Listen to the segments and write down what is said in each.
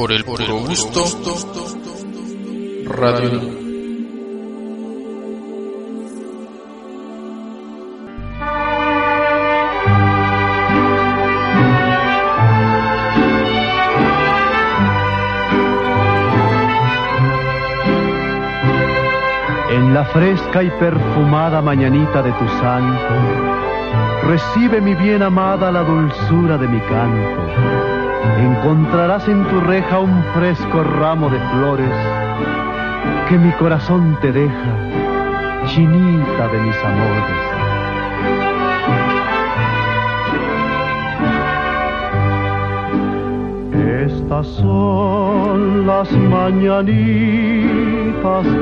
por el gusto, Radio En la fresca y perfumada mañanita de tu santo, recibe mi bien amada la dulzura de mi canto encontrarás en tu reja un fresco ramo de flores que mi corazón te deja, chinita de mis amores. Estas son las mañanitas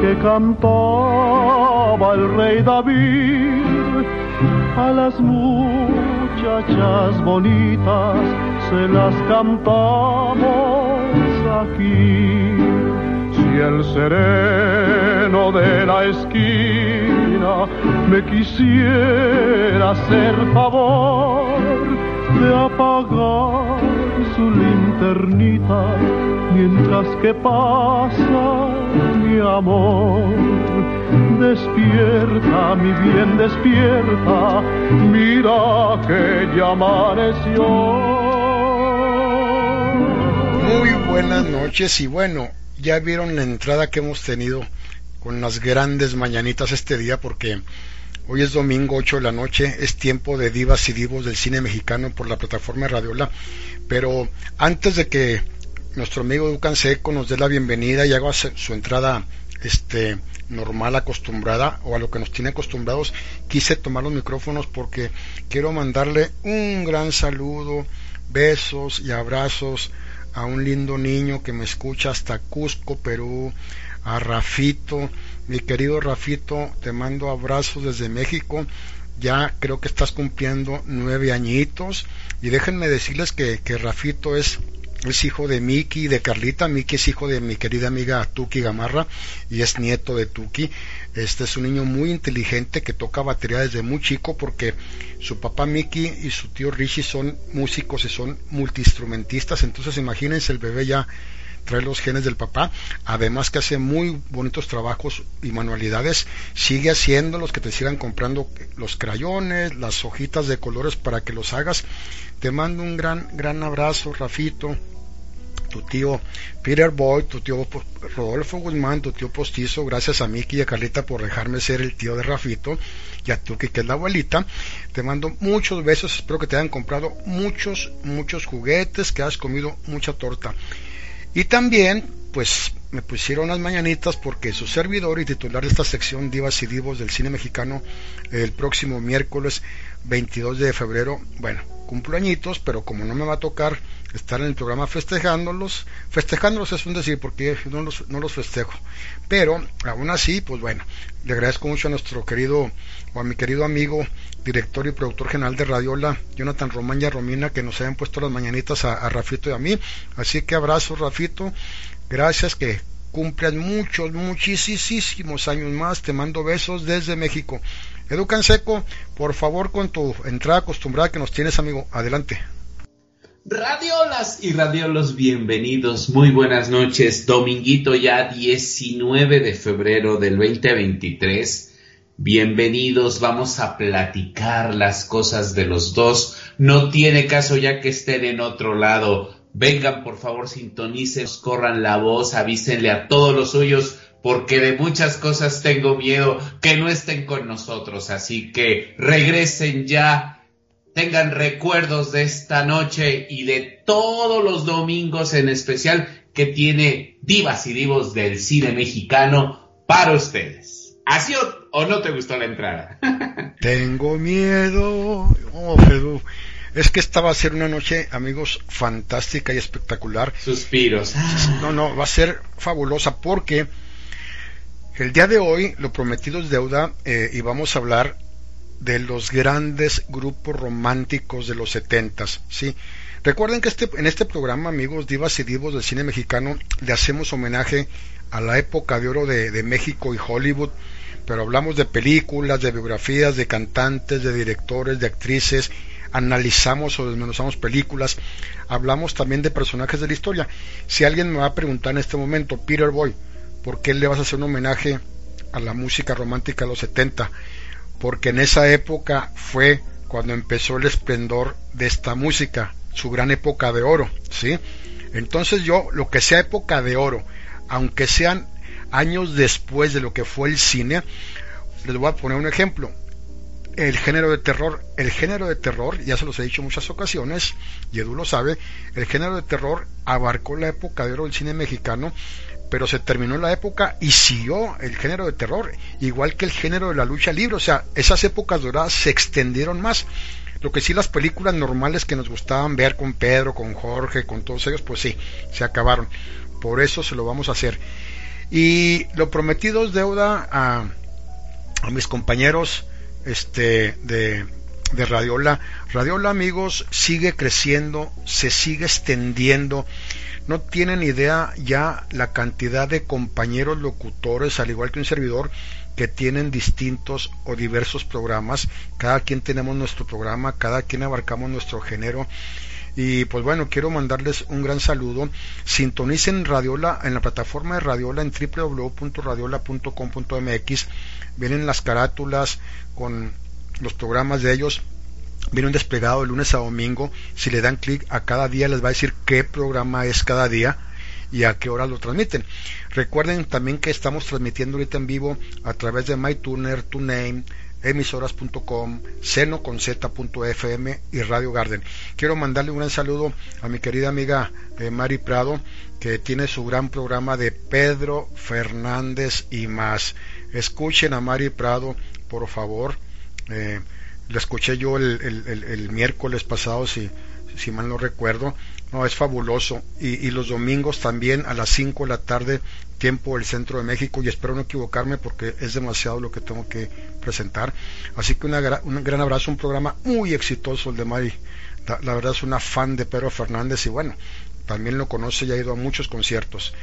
que cantaba el rey David a las muchachas bonitas se las cantamos aquí. Si el sereno de la esquina me quisiera hacer favor de apagar su linternita mientras que pasa mi amor. Despierta, mi bien, despierta, mira que ya amaneció. Muy buenas noches y bueno, ya vieron la entrada que hemos tenido con las grandes mañanitas este día porque hoy es domingo 8 de la noche, es tiempo de divas y divos del cine mexicano por la plataforma Radiola, pero antes de que nuestro amigo Ducan Seco nos dé la bienvenida y haga su entrada este normal acostumbrada o a lo que nos tiene acostumbrados quise tomar los micrófonos porque quiero mandarle un gran saludo besos y abrazos a un lindo niño que me escucha hasta Cusco, Perú, a Rafito, mi querido Rafito, te mando abrazos desde México, ya creo que estás cumpliendo nueve añitos y déjenme decirles que, que Rafito es es hijo de Miki y de Carlita. Miki es hijo de mi querida amiga Tuki Gamarra y es nieto de Tuki. Este es un niño muy inteligente que toca batería desde muy chico porque su papá Miki y su tío Rishi son músicos y son multiinstrumentistas. Entonces imagínense el bebé ya trae los genes del papá, además que hace muy bonitos trabajos y manualidades, sigue haciéndolos, que te sigan comprando los crayones, las hojitas de colores para que los hagas. Te mando un gran, gran abrazo, Rafito, tu tío Peter Boyd, tu tío Rodolfo Guzmán, tu tío Postizo, gracias a Miki y a Carlita por dejarme ser el tío de Rafito, y a Tuki que es la abuelita. Te mando muchos besos, espero que te hayan comprado muchos, muchos juguetes, que has comido mucha torta. Y también, pues me pusieron las mañanitas porque su servidor y titular de esta sección Divas y Divos del cine mexicano el próximo miércoles 22 de febrero, bueno, cumpleañitos, pero como no me va a tocar estar en el programa festejándolos, festejándolos es un decir porque no los, no los festejo, pero aún así, pues bueno, le agradezco mucho a nuestro querido o a mi querido amigo, director y productor general de Radiola, Jonathan Román y Romina, que nos hayan puesto las mañanitas a, a Rafito y a mí, así que abrazo Rafito, gracias que cumplan muchos, muchísimos años más, te mando besos desde México. Educan Seco, por favor, con tu entrada acostumbrada que nos tienes, amigo. Adelante. Radiolas y radiolos, bienvenidos. Muy buenas noches. Dominguito ya 19 de febrero del 2023. Bienvenidos, vamos a platicar las cosas de los dos. No tiene caso ya que estén en otro lado. Vengan, por favor, sintonicen, corran la voz, avísenle a todos los suyos porque de muchas cosas tengo miedo que no estén con nosotros. Así que regresen ya, tengan recuerdos de esta noche y de todos los domingos en especial que tiene divas y divos del cine mexicano para ustedes. ¿Así o, no te gustó la entrada? tengo miedo. Oh, Es que esta va a ser una noche, amigos, fantástica y espectacular. Suspiros. No, no, va a ser fabulosa porque el día de hoy, lo prometido es deuda, eh, y vamos a hablar de los grandes grupos románticos de los setentas, ¿sí? Recuerden que este, en este programa, amigos, divas y divos del cine mexicano, le hacemos homenaje a la época de oro de, de México y Hollywood, pero hablamos de películas, de biografías, de cantantes, de directores, de actrices, analizamos o desmenuzamos películas, hablamos también de personajes de la historia. Si alguien me va a preguntar en este momento, Peter Boy, ¿por qué le vas a hacer un homenaje a la música romántica de los 70? Porque en esa época fue cuando empezó el esplendor de esta música, su gran época de oro, ¿sí? Entonces yo, lo que sea época de oro, aunque sean años después de lo que fue el cine, les voy a poner un ejemplo. El género de terror, el género de terror, ya se los he dicho en muchas ocasiones, y Edu lo sabe, el género de terror abarcó la época de oro del cine mexicano, pero se terminó la época y siguió el género de terror, igual que el género de la lucha libre, o sea, esas épocas doradas se extendieron más. Lo que sí las películas normales que nos gustaban ver con Pedro, con Jorge, con todos ellos, pues sí, se acabaron. Por eso se lo vamos a hacer. Y lo prometido es deuda a, a mis compañeros este, de, de Radiola. Radiola, amigos, sigue creciendo, se sigue extendiendo. No tienen idea ya la cantidad de compañeros locutores, al igual que un servidor, que tienen distintos o diversos programas. Cada quien tenemos nuestro programa, cada quien abarcamos nuestro género. Y pues bueno, quiero mandarles un gran saludo. Sintonicen Radiola en la plataforma de Radiola en www.radiola.com.mx. Vienen las carátulas con los programas de ellos. Viene un desplegado de lunes a domingo. Si le dan clic a cada día les va a decir qué programa es cada día y a qué hora lo transmiten. Recuerden también que estamos transmitiendo ahorita en vivo a través de MyTuner, TuneIn, emisoras.com, seno.z.fm y Radio Garden. Quiero mandarle un gran saludo a mi querida amiga eh, Mari Prado, que tiene su gran programa de Pedro Fernández y más. Escuchen a Mari Prado, por favor. Eh, la escuché yo el, miércoles pasado, si, si mal no recuerdo. No, es fabuloso. Y, y, los domingos también a las 5 de la tarde tiempo del centro de México y espero no equivocarme porque es demasiado lo que tengo que presentar. Así que un gran abrazo, un programa muy exitoso el de Mari. La, verdad es una fan de Pedro Fernández y bueno, también lo conoce y ha ido a muchos conciertos.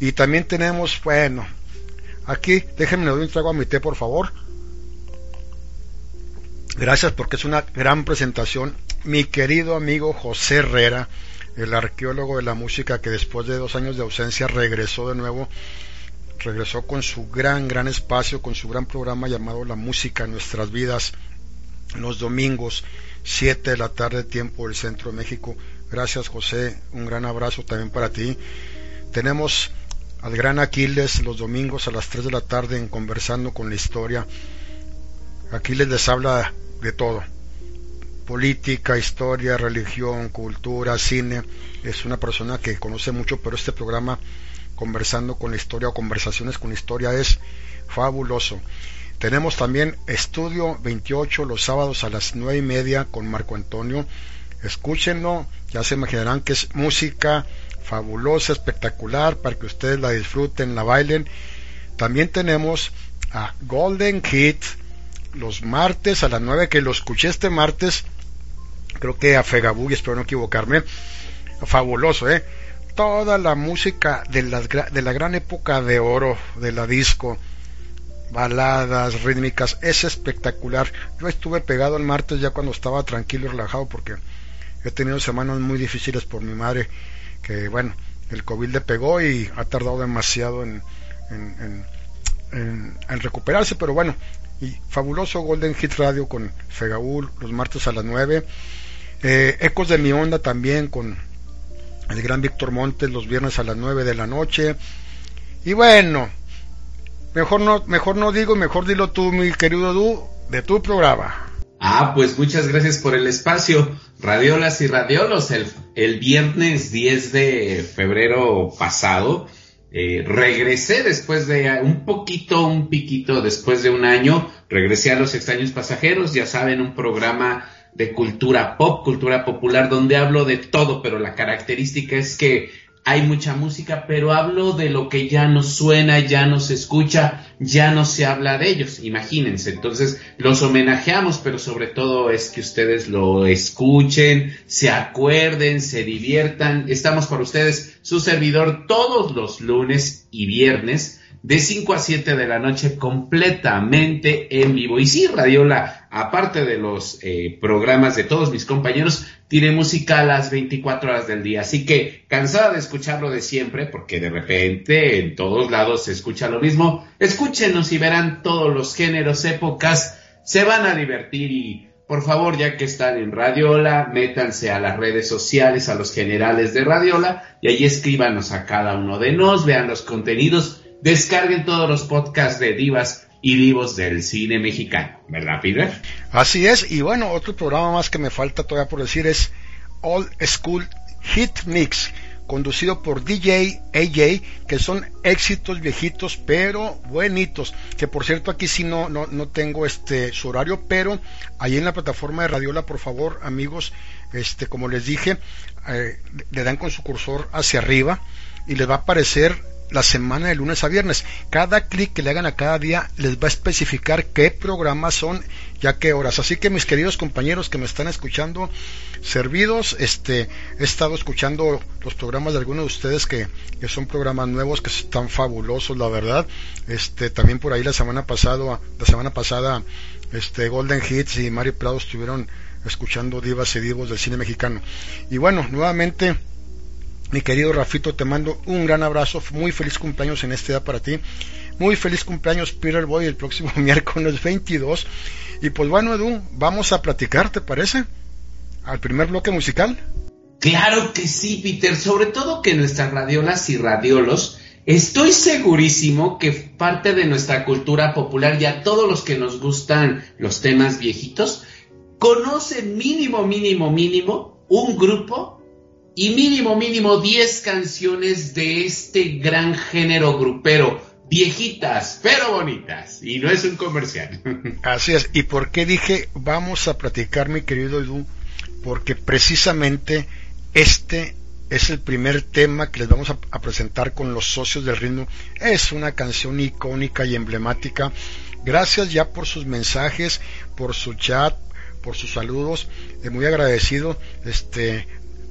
Y también tenemos, bueno, aquí déjenme dar un trago a mi té por favor. Gracias porque es una gran presentación. Mi querido amigo José Herrera, el arqueólogo de la música que después de dos años de ausencia regresó de nuevo, regresó con su gran, gran espacio, con su gran programa llamado La Música en Nuestras Vidas, los domingos, 7 de la tarde, tiempo del Centro de México. Gracias José, un gran abrazo también para ti. Tenemos al gran Aquiles los domingos a las 3 de la tarde en Conversando con la Historia. Aquiles les habla de todo política, historia, religión, cultura, cine. Es una persona que conoce mucho, pero este programa, conversando con la historia o conversaciones con la historia, es fabuloso. Tenemos también Estudio 28 los sábados a las nueve y media con Marco Antonio. Escúchenlo, ya se imaginarán que es música fabulosa, espectacular, para que ustedes la disfruten, la bailen. También tenemos a Golden Hit los martes a las nueve, que lo escuché este martes creo que a Fegabú, y espero no equivocarme, fabuloso, ¿eh? Toda la música de la, de la gran época de oro de la disco, baladas rítmicas, es espectacular. Yo estuve pegado el martes ya cuando estaba tranquilo y relajado porque he tenido semanas muy difíciles por mi madre, que bueno, el COVID le pegó y ha tardado demasiado en, en recuperarse, pero bueno, y fabuloso Golden Hit Radio con Fegaúl los martes a las 9 eh, Ecos de mi onda también con el gran Víctor Montes los viernes a las 9 de la noche. Y bueno, mejor no, mejor no digo, mejor dilo tú, mi querido Du, de tu programa. Ah, pues muchas gracias por el espacio. Radiolas y radiolos, el, el viernes 10 de febrero pasado, eh, regresé después de un poquito, un piquito después de un año, regresé a los extraños pasajeros, ya saben, un programa de cultura pop, cultura popular, donde hablo de todo, pero la característica es que hay mucha música, pero hablo de lo que ya no suena, ya no se escucha, ya no se habla de ellos, imagínense. Entonces los homenajeamos, pero sobre todo es que ustedes lo escuchen, se acuerden, se diviertan. Estamos para ustedes, su servidor, todos los lunes y viernes de 5 a 7 de la noche completamente en vivo. Y sí, Radiola aparte de los eh, programas de todos mis compañeros, tiene música a las 24 horas del día. Así que cansada de escucharlo de siempre, porque de repente en todos lados se escucha lo mismo, escúchenos y verán todos los géneros, épocas, se van a divertir y por favor, ya que están en Radiola, métanse a las redes sociales, a los generales de Radiola, y ahí escríbanos a cada uno de nos, vean los contenidos, descarguen todos los podcasts de divas y divos del cine mexicano, ¿verdad, Peter? Así es, y bueno, otro programa más que me falta todavía por decir es Old School Hit Mix, conducido por DJ AJ, que son éxitos viejitos, pero buenitos. Que por cierto, aquí sí no, no, no tengo este su horario, pero ahí en la plataforma de Radiola, por favor, amigos, este, como les dije, eh, le dan con su cursor hacia arriba y les va a aparecer la semana de lunes a viernes. Cada clic que le hagan a cada día les va a especificar qué programas son ya qué horas. Así que mis queridos compañeros que me están escuchando, servidos, este, he estado escuchando los programas de algunos de ustedes que, que son programas nuevos que están fabulosos, la verdad. Este, también por ahí la semana pasada, la semana pasada, este, Golden Hits y Mario Prado estuvieron escuchando divas y divos del cine mexicano. Y bueno, nuevamente mi querido Rafito, te mando un gran abrazo, muy feliz cumpleaños en este día para ti. Muy feliz cumpleaños Peter Boy el próximo miércoles 22. Y pues bueno, Edu, vamos a platicar, ¿te parece? Al primer bloque musical. Claro que sí, Peter, sobre todo que nuestras radiolas y radiolos, estoy segurísimo que parte de nuestra cultura popular y a todos los que nos gustan los temas viejitos, conocen mínimo, mínimo, mínimo un grupo y mínimo, mínimo 10 canciones de este gran género grupero. Viejitas, pero bonitas. Y no es un comercial. Así es. ¿Y por qué dije vamos a platicar, mi querido Edu? Porque precisamente este es el primer tema que les vamos a, presentar con los socios del ritmo. Es una canción icónica y emblemática. Gracias ya por sus mensajes, por su chat, por sus saludos. Eh, muy agradecido. Este,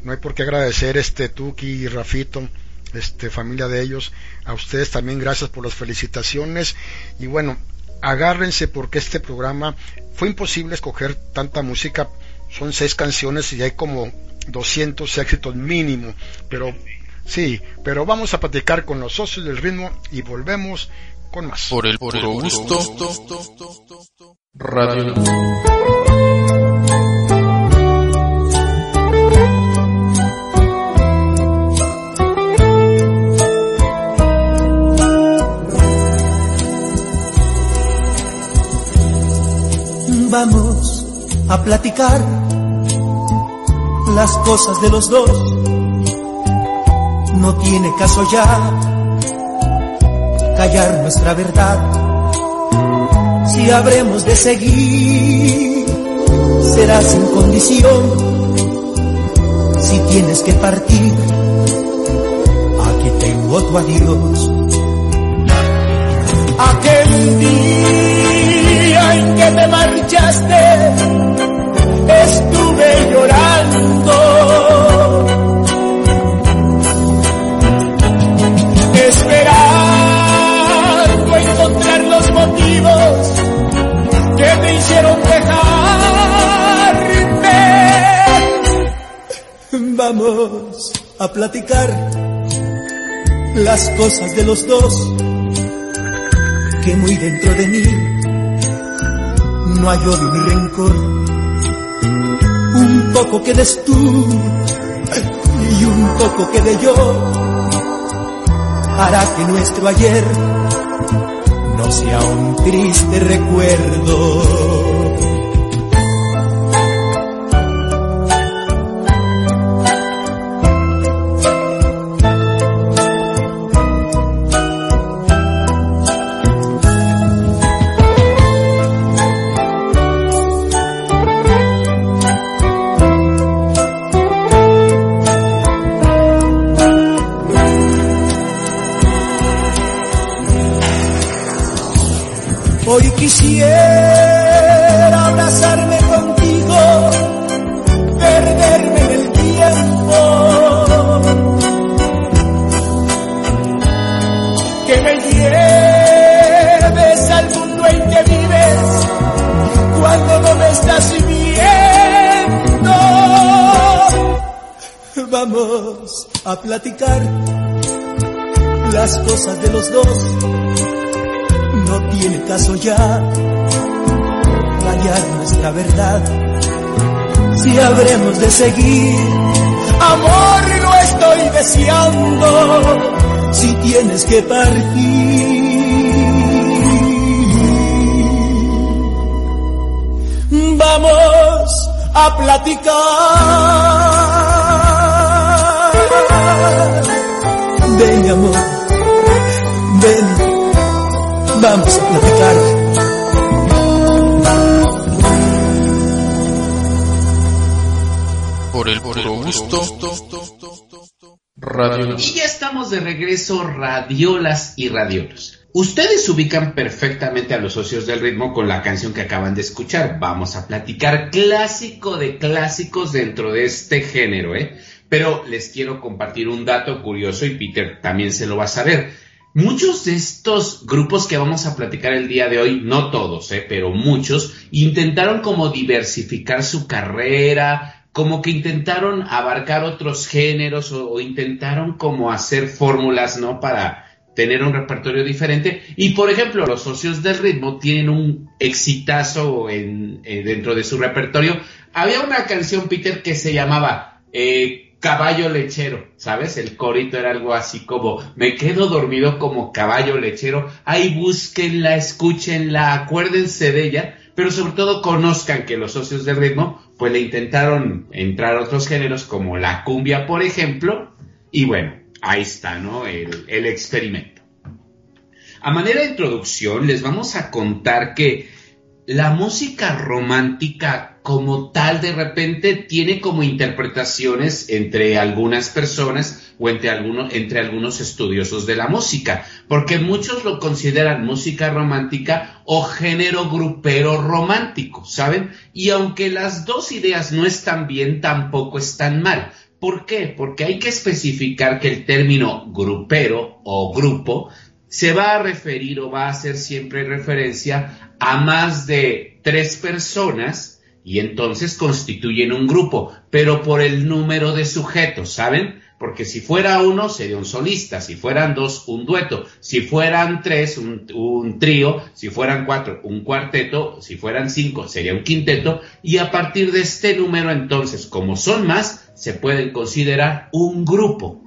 no hay por qué agradecer este Tuki y Rafito, este familia de ellos, a ustedes también gracias por las felicitaciones. Y bueno, agárrense porque este programa fue imposible escoger tanta música, son seis canciones y hay como 200 éxitos mínimo, pero sí, pero vamos a platicar con los socios del ritmo y volvemos con más. Por el puro gusto, Radio. Vamos a platicar las cosas de los dos. No tiene caso ya callar nuestra verdad. Si habremos de seguir, será sin condición. Si tienes que partir, aquí tengo tu adiós. Aquel día te marchaste, estuve llorando. Esperando encontrar los motivos que te hicieron dejarme. Vamos a platicar las cosas de los dos que muy dentro de mí no hay odio ni rencor. Un poco que des tú y un poco que de yo hará que nuestro ayer no sea un triste recuerdo. Quisiera abrazarme contigo, perderme en el tiempo. Que me lleves al mundo en que vives cuando no me estás viendo. Vamos a platicar las cosas de los dos Caso ya callar nuestra verdad. Si habremos de seguir, amor, no estoy deseando. Si tienes que partir. Vamos a platicar Ven, amor, ven, vamos a platicar. Por el puro gusto. Radio. Y ya estamos de regreso, radiolas y radiolos. Ustedes ubican perfectamente a los socios del ritmo con la canción que acaban de escuchar. Vamos a platicar clásico de clásicos dentro de este género, ¿eh? Pero les quiero compartir un dato curioso y Peter también se lo va a saber. Muchos de estos grupos que vamos a platicar el día de hoy, no todos, eh, pero muchos, intentaron como diversificar su carrera, como que intentaron abarcar otros géneros o, intentaron como hacer fórmulas, ¿no? Para tener un repertorio diferente. Y por ejemplo, los socios del ritmo tienen un exitazo en, eh, dentro de su repertorio. Había una canción, Peter, que se llamaba eh, caballo lechero, ¿sabes? El corito era algo así como, me quedo dormido como caballo lechero. Ahí búsquenla, escúchenla, acuérdense de ella, pero sobre todo conozcan que los socios del ritmo, pues le intentaron entrar a otros géneros como la cumbia, por ejemplo, y bueno, ahí está, ¿no? El, el experimento. A manera de introducción, les vamos a contar que la música romántica como tal de repente tiene como interpretaciones entre algunas personas o entre, entre algunos estudiosos de la música, porque muchos lo consideran música romántica o género grupero romántico, ¿saben? Y aunque las dos ideas no están bien, tampoco están mal. ¿Por qué? Porque hay que especificar que el término grupero o grupo se va a referir o va a hacer siempre referencia a más de tres personas y entonces constituyen un grupo, pero por el número de sujetos, ¿saben? Porque si fuera uno sería un solista, si fueran dos un dueto, si fueran tres un, trío, si fueran cuatro un cuarteto, si fueran cinco sería un quinteto y a partir de este número entonces, como son más, se pueden considerar un grupo.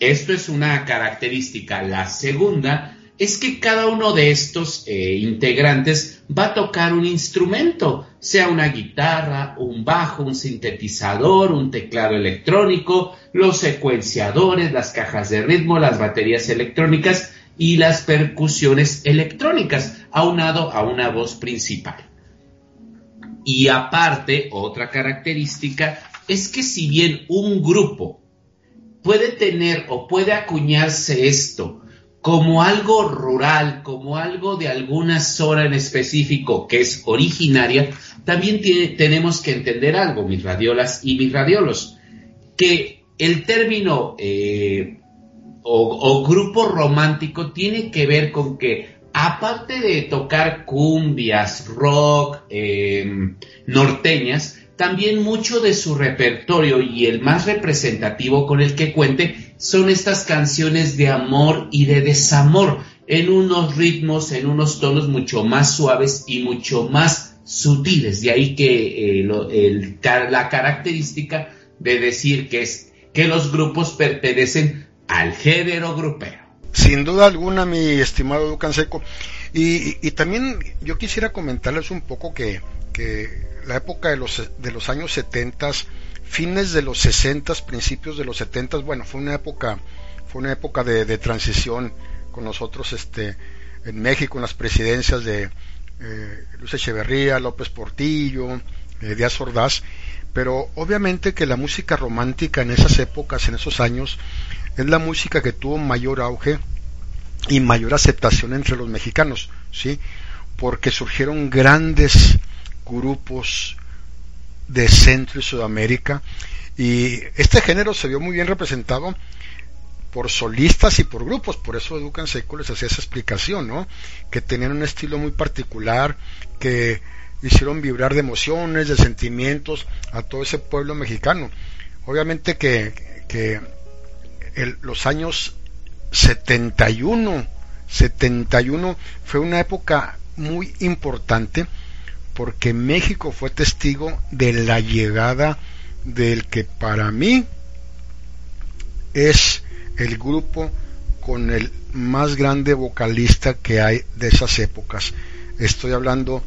Esto es una característica. La segunda es que cada uno de estos eh, integrantes va a tocar un instrumento, sea una guitarra, un bajo, un sintetizador, un teclado electrónico, los secuenciadores, las cajas de ritmo, las baterías electrónicas y las percusiones electrónicas, aunado a una voz principal. Y aparte, otra característica es que si bien un grupo puede tener o puede acuñarse esto como algo rural, como algo de alguna zona en específico que es originaria, también tenemos que entender algo, mis radiolas y mis radiolos, que el término eh, o, grupo romántico tiene que ver con que aparte de tocar cumbias, rock, em, norteñas, también mucho de su repertorio y el más representativo con el que cuente son estas canciones de amor y de desamor en unos ritmos, en unos tonos mucho más suaves y mucho más sutiles. De ahí que eh, la característica de decir que, es, que los grupos pertenecen al género grupero. Sin duda alguna, mi estimado Ducan Seco. Y, también yo quisiera comentarles un poco que, que la época de los, de los años 70 fines de los 60, principios de los 70, bueno, fue una época, fue una época de, transición con nosotros este, en México, en las presidencias de eh, Luis Echeverría, López Portillo, eh, Díaz Ordaz, pero obviamente que la música romántica en esas épocas, en esos años, es la música que tuvo mayor auge y mayor aceptación entre los mexicanos, ¿sí? Porque surgieron grandes grupos de Centro y Sudamérica y este género se vio muy bien representado por solistas y por grupos, por eso Educan Seco les hacía esa explicación, ¿no? Que tenían un estilo muy particular, que hicieron vibrar de emociones, de sentimientos a todo ese pueblo mexicano. obviamente que, que los años 71, 71 fue una época muy importante porque México fue testigo de la llegada del que para mí es el grupo con el más grande vocalista que hay de esas épocas. Estoy hablando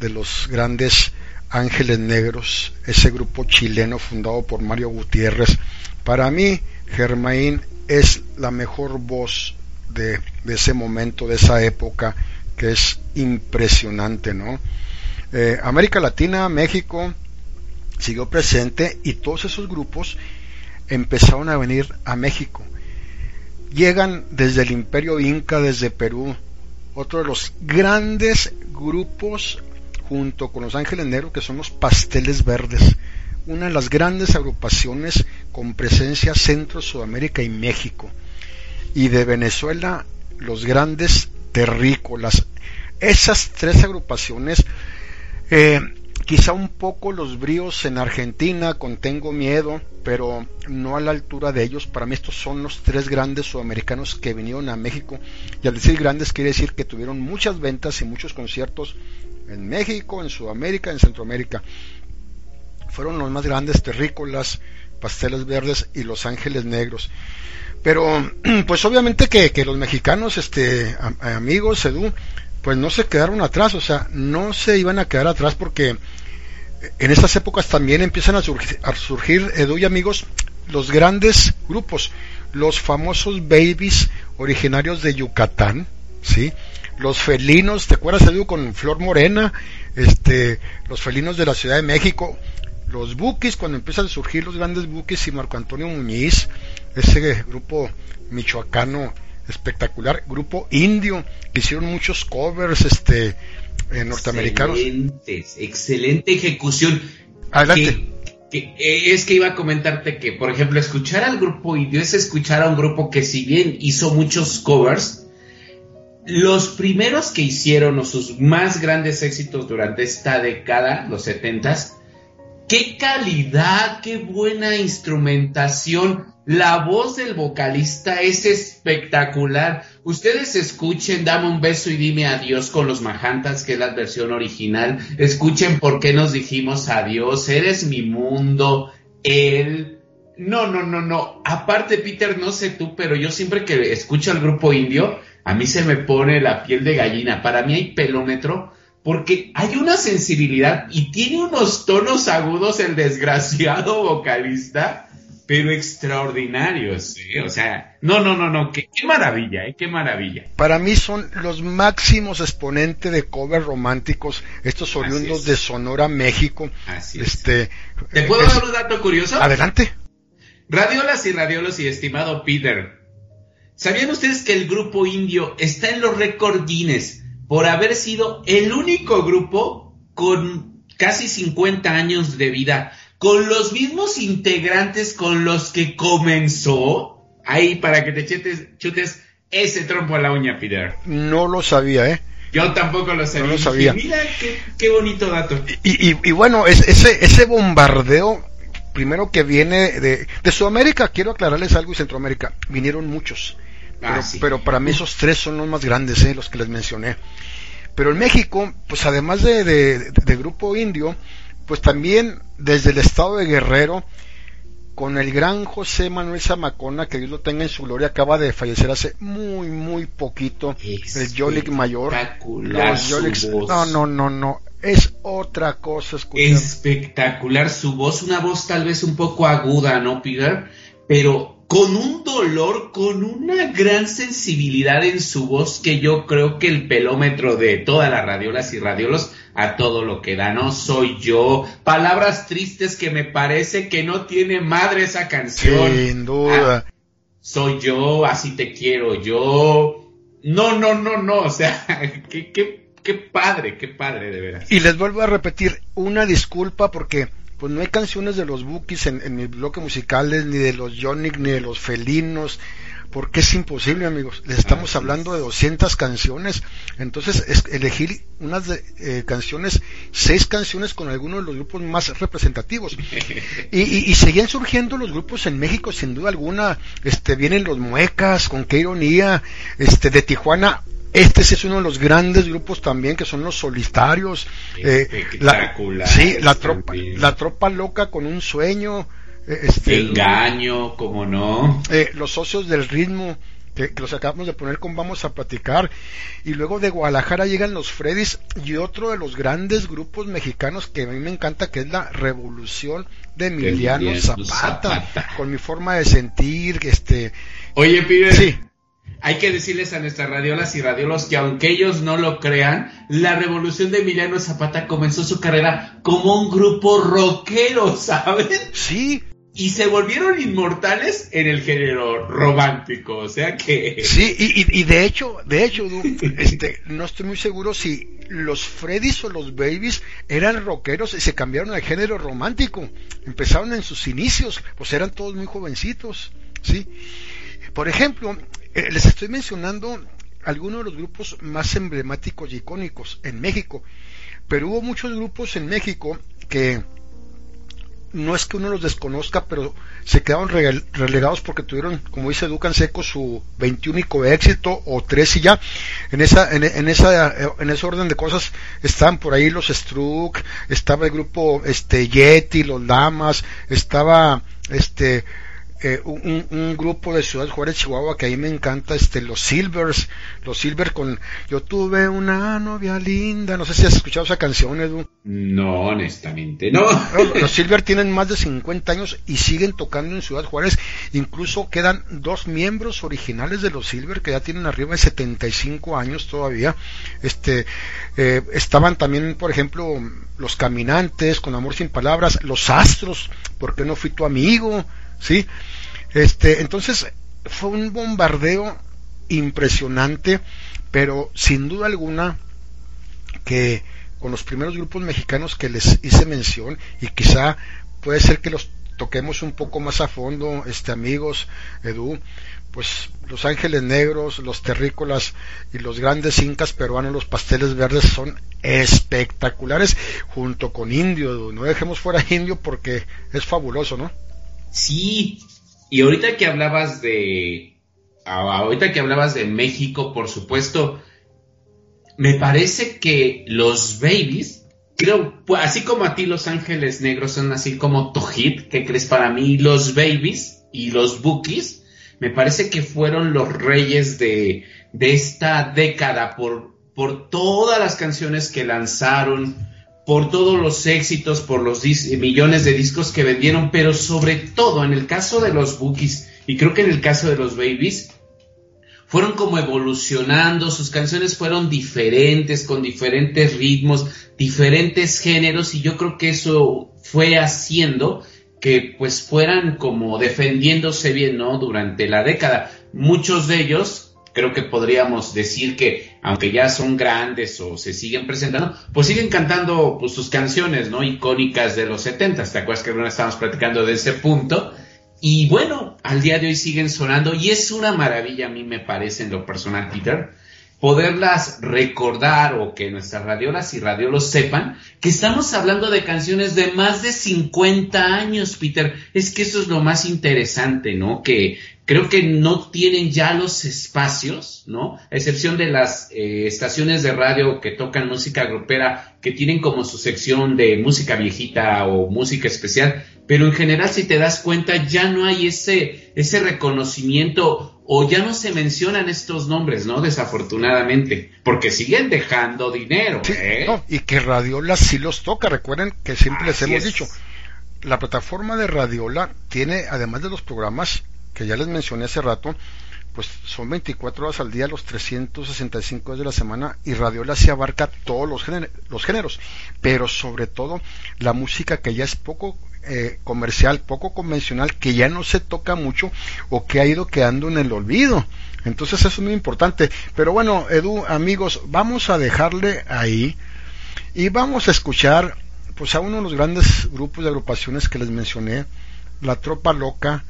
de los grandes Ángeles Negros, ese grupo chileno fundado por Mario Gutiérrez. Para mí, Germain es la mejor voz de, ese momento, de esa época, que es impresionante, ¿no? Eh, América Latina, México, siguió presente y todos esos grupos empezaron a venir a México. Llegan desde el imperio inca, desde Perú, otro de los grandes grupos junto con los Ángeles Negros que son los Pasteles Verdes, una de las grandes agrupaciones con presencia Centro, Sudamérica y México. Y de Venezuela, los grandes terrícolas. Esas tres agrupaciones eh, Quizá un poco los bríos en Argentina con Tengo Miedo, pero no a la altura de ellos. Para mí estos son los tres grandes sudamericanos que vinieron a México. Y al decir grandes quiere decir que tuvieron muchas ventas y muchos conciertos en México, en Sudamérica, en Centroamérica. Fueron los más grandes terrícolas, pasteles verdes y los ángeles negros. Pero pues obviamente que, que los mexicanos, este, amigos, Edu, pues no se quedaron atrás, o sea, no se iban a quedar atrás porque en estas épocas también empiezan a surgir, a surgir Edu y amigos, los grandes grupos, los famosos babies originarios de Yucatán, ¿sí? Los felinos, ¿te acuerdas Edu con Flor Morena? Este, los felinos de la Ciudad de México, los buquis, cuando empiezan a surgir los grandes buquis y Marco Antonio Muñiz, ese grupo michoacano espectacular grupo indio. Que hicieron muchos covers este eh, norteamericanos. Excelente ejecución. Adelante. Eh, es que iba a comentarte que por ejemplo escuchar al grupo indio es escuchar a un grupo que si bien hizo muchos covers los primeros que hicieron o sus más grandes éxitos durante esta década los setentas qué calidad qué buena instrumentación la voz del vocalista es espectacular. Ustedes escuchen Dame un beso y dime adiós con los Majantas, que es la versión original. Escuchen por qué nos dijimos adiós. Eres mi mundo. Él. No, no, no, no. Aparte, Peter, no sé tú, pero yo siempre que escucho al grupo indio, a mí se me pone la piel de gallina. Para mí hay pelómetro porque hay una sensibilidad y tiene unos tonos agudos el desgraciado vocalista pero extraordinarios, ¿sí? o sea, no, no, no, no, qué, maravilla, ¿eh? qué maravilla. Para mí son los máximos exponentes de covers románticos, estos oriundos de Sonora, México. Así este, ¿Te puedo dar un dato curioso? Adelante. Radiolas y radiolos y estimado Peter, ¿sabían ustedes que el grupo indio está en los récords Guinness por haber sido el único grupo con casi 50 años de vida con los mismos integrantes con los que comenzó. Ahí para que te chutes, ese trompo a la uña, Peter. No lo sabía, ¿eh? Yo tampoco lo sabía. No lo sabía. Mira qué, bonito dato. Y, y, bueno, ese, ese bombardeo, primero que viene de, de Sudamérica, quiero aclararles algo, y Centroamérica, vinieron muchos. Ah, pero, pero, para mí esos tres son los más grandes, ¿eh? los que les mencioné. Pero en México, pues además de, de Grupo Indio, pues también desde el estado de Guerrero, con el gran José Manuel Zamacona, que Dios lo tenga en su gloria, acaba de fallecer hace muy, muy poquito, el Yolik mayor. no, no, no, no, es otra cosa escuchar. Espectacular su voz, una voz tal vez un poco aguda, ¿no, Peter? Pero con un dolor, con una gran sensibilidad en su voz que yo creo que el pelómetro de todas las radiolas y radiolos a todo lo que da, no soy yo. Palabras tristes que me parece que no tiene madre esa canción. Sin duda. Ah, soy yo, así te quiero yo. No, no, no, no, o sea, qué, qué, qué padre, qué padre de veras. Y les vuelvo a repetir, una disculpa porque pues no hay canciones de los Bookies en, en mi bloque musicales, ni de los Yonic, ni de los Felinos. porque es imposible, amigos. Les estamos hablando de 200 canciones. Entonces, es, elegir unas de, eh, canciones, seis canciones con algunos de los grupos más representativos. Y, y, y, seguían surgiendo los grupos en México, sin duda alguna. Este, vienen los Muecas, con qué ironía. Este, de Tijuana, este es uno de los grandes grupos también que son los solitarios. Eh, la, sí, la tropa, la tropa loca con un sueño. Eh, este, Engaño, como no. Eh, los socios del ritmo. Que, los acabamos de poner con Vamos a Platicar. Y luego de Guadalajara llegan los Freddys y otro de los grandes grupos mexicanos que a mí me encanta, que es la Revolución de Emiliano, Zapata, Con mi forma de sentir, este... Oye, pide, sí hay que decirles a nuestras radiolas y radiolos que aunque ellos no lo crean, la revolución de Emiliano Zapata comenzó su carrera como un grupo rockero, ¿saben? Sí. Y se volvieron inmortales en el género romántico, o sea que... Sí, y, y, de hecho, de hecho, este, no estoy muy seguro si los Freddys o los Babies eran rockeros y se cambiaron al género romántico. Empezaron en sus inicios, pues eran todos muy jovencitos, ¿sí? Por ejemplo, eh, les estoy mencionando algunos de los grupos más emblemáticos y icónicos en México, pero hubo muchos grupos en México que no es que uno los desconozca, pero se quedaron relegados porque tuvieron, como dice Ducan Seco, su 21 éxito o tres y ya. En esa, en, esa, en ese orden de cosas estaban por ahí los Struck, estaba el grupo este Yeti, los Damas, estaba este eh, un, grupo de Ciudad Juárez, Chihuahua, que ahí me encanta, este, los Silvers, los Silvers con Yo tuve una novia linda, no sé si has escuchado esa canción, Edu. No, honestamente, no. Los Silver tienen más de 50 años y siguen tocando en Ciudad Juárez, incluso quedan dos miembros originales de los Silver que ya tienen arriba de 75 años todavía, este, eh, estaban también, por ejemplo, los Caminantes, con Amor Sin Palabras, los Astros, ¿por qué no fui tu amigo? ¿sí? Este, entonces fue un bombardeo impresionante, pero sin duda alguna que con los primeros grupos mexicanos que les hice mención y quizá puede ser que los toquemos un poco más a fondo, este amigos, Edu, pues los ángeles negros, los terrícolas y los grandes incas peruanos, los pasteles verdes son espectaculares junto con indio, Edu. no dejemos fuera indio porque es fabuloso, ¿no? Sí, y ahorita que hablabas de. Ahorita que hablabas de México, por supuesto, me parece que los babies, creo, pues, así como a ti los ángeles negros son así como tu hit, ¿qué crees para mí? Los babies y los bookies, me parece que fueron los reyes de, de esta década por, por todas las canciones que lanzaron, por todos los éxitos, por los millones de discos que vendieron, pero sobre todo en el caso de los Bookies y creo que en el caso de los Babies, fueron como evolucionando, sus canciones fueron diferentes, con diferentes ritmos, diferentes géneros y yo creo que eso fue haciendo que pues fueran como defendiéndose bien, ¿no? Durante la década. Muchos de ellos creo que podríamos decir que, aunque ya son grandes o se siguen presentando, pues siguen cantando pues, sus canciones, ¿no? Icónicas de los 70. ¿Te acuerdas que no estábamos platicando de ese punto? Y bueno, al día de hoy siguen sonando y es una maravilla a mí me parece en lo personal, Peter, poderlas recordar o que nuestras radiolas y radiolos sepan que estamos hablando de canciones de más de 50 años, Peter. Es que eso es lo más interesante, ¿no? Que creo que no tienen ya los espacios, ¿no? A excepción de las eh, estaciones de radio que tocan música grupera, que tienen como su sección de música viejita o música especial, pero en general si te das cuenta ya no hay ese, ese reconocimiento o ya no se mencionan estos nombres, ¿no? Desafortunadamente, porque siguen dejando dinero. ¿eh? y que Radiola sí los toca, recuerden que siempre les hemos dicho, la plataforma de Radiola tiene, además de los programas, que ya les mencioné hace rato, pues son 24 horas al día, los 365 días de la semana, y Radiola se abarca todos los, los géneros, pero sobre todo la música que ya es poco eh, comercial, poco convencional, que ya no se toca mucho o que ha ido quedando en el olvido. Entonces eso es muy importante. Pero bueno, Edu, amigos, vamos a dejarle ahí y vamos a escuchar pues a uno de los grandes grupos de agrupaciones que les mencioné, La Tropa Loca,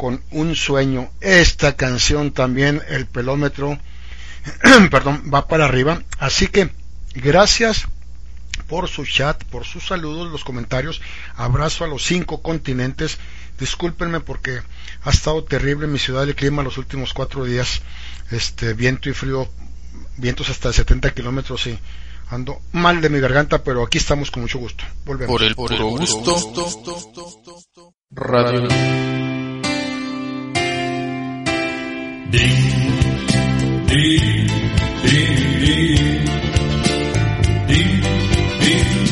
con un sueño. Esta canción también, el pelómetro, perdón, va para arriba. Así que gracias por su chat, por sus saludos, los comentarios. Abrazo a los cinco continentes. Discúlpenme porque ha estado terrible en mi ciudad el clima los últimos cuatro días. Este viento y frío, vientos hasta 70 kilómetros y ando mal de mi garganta, pero aquí estamos con mucho gusto. Volvemos. Por el puro gusto. Radio.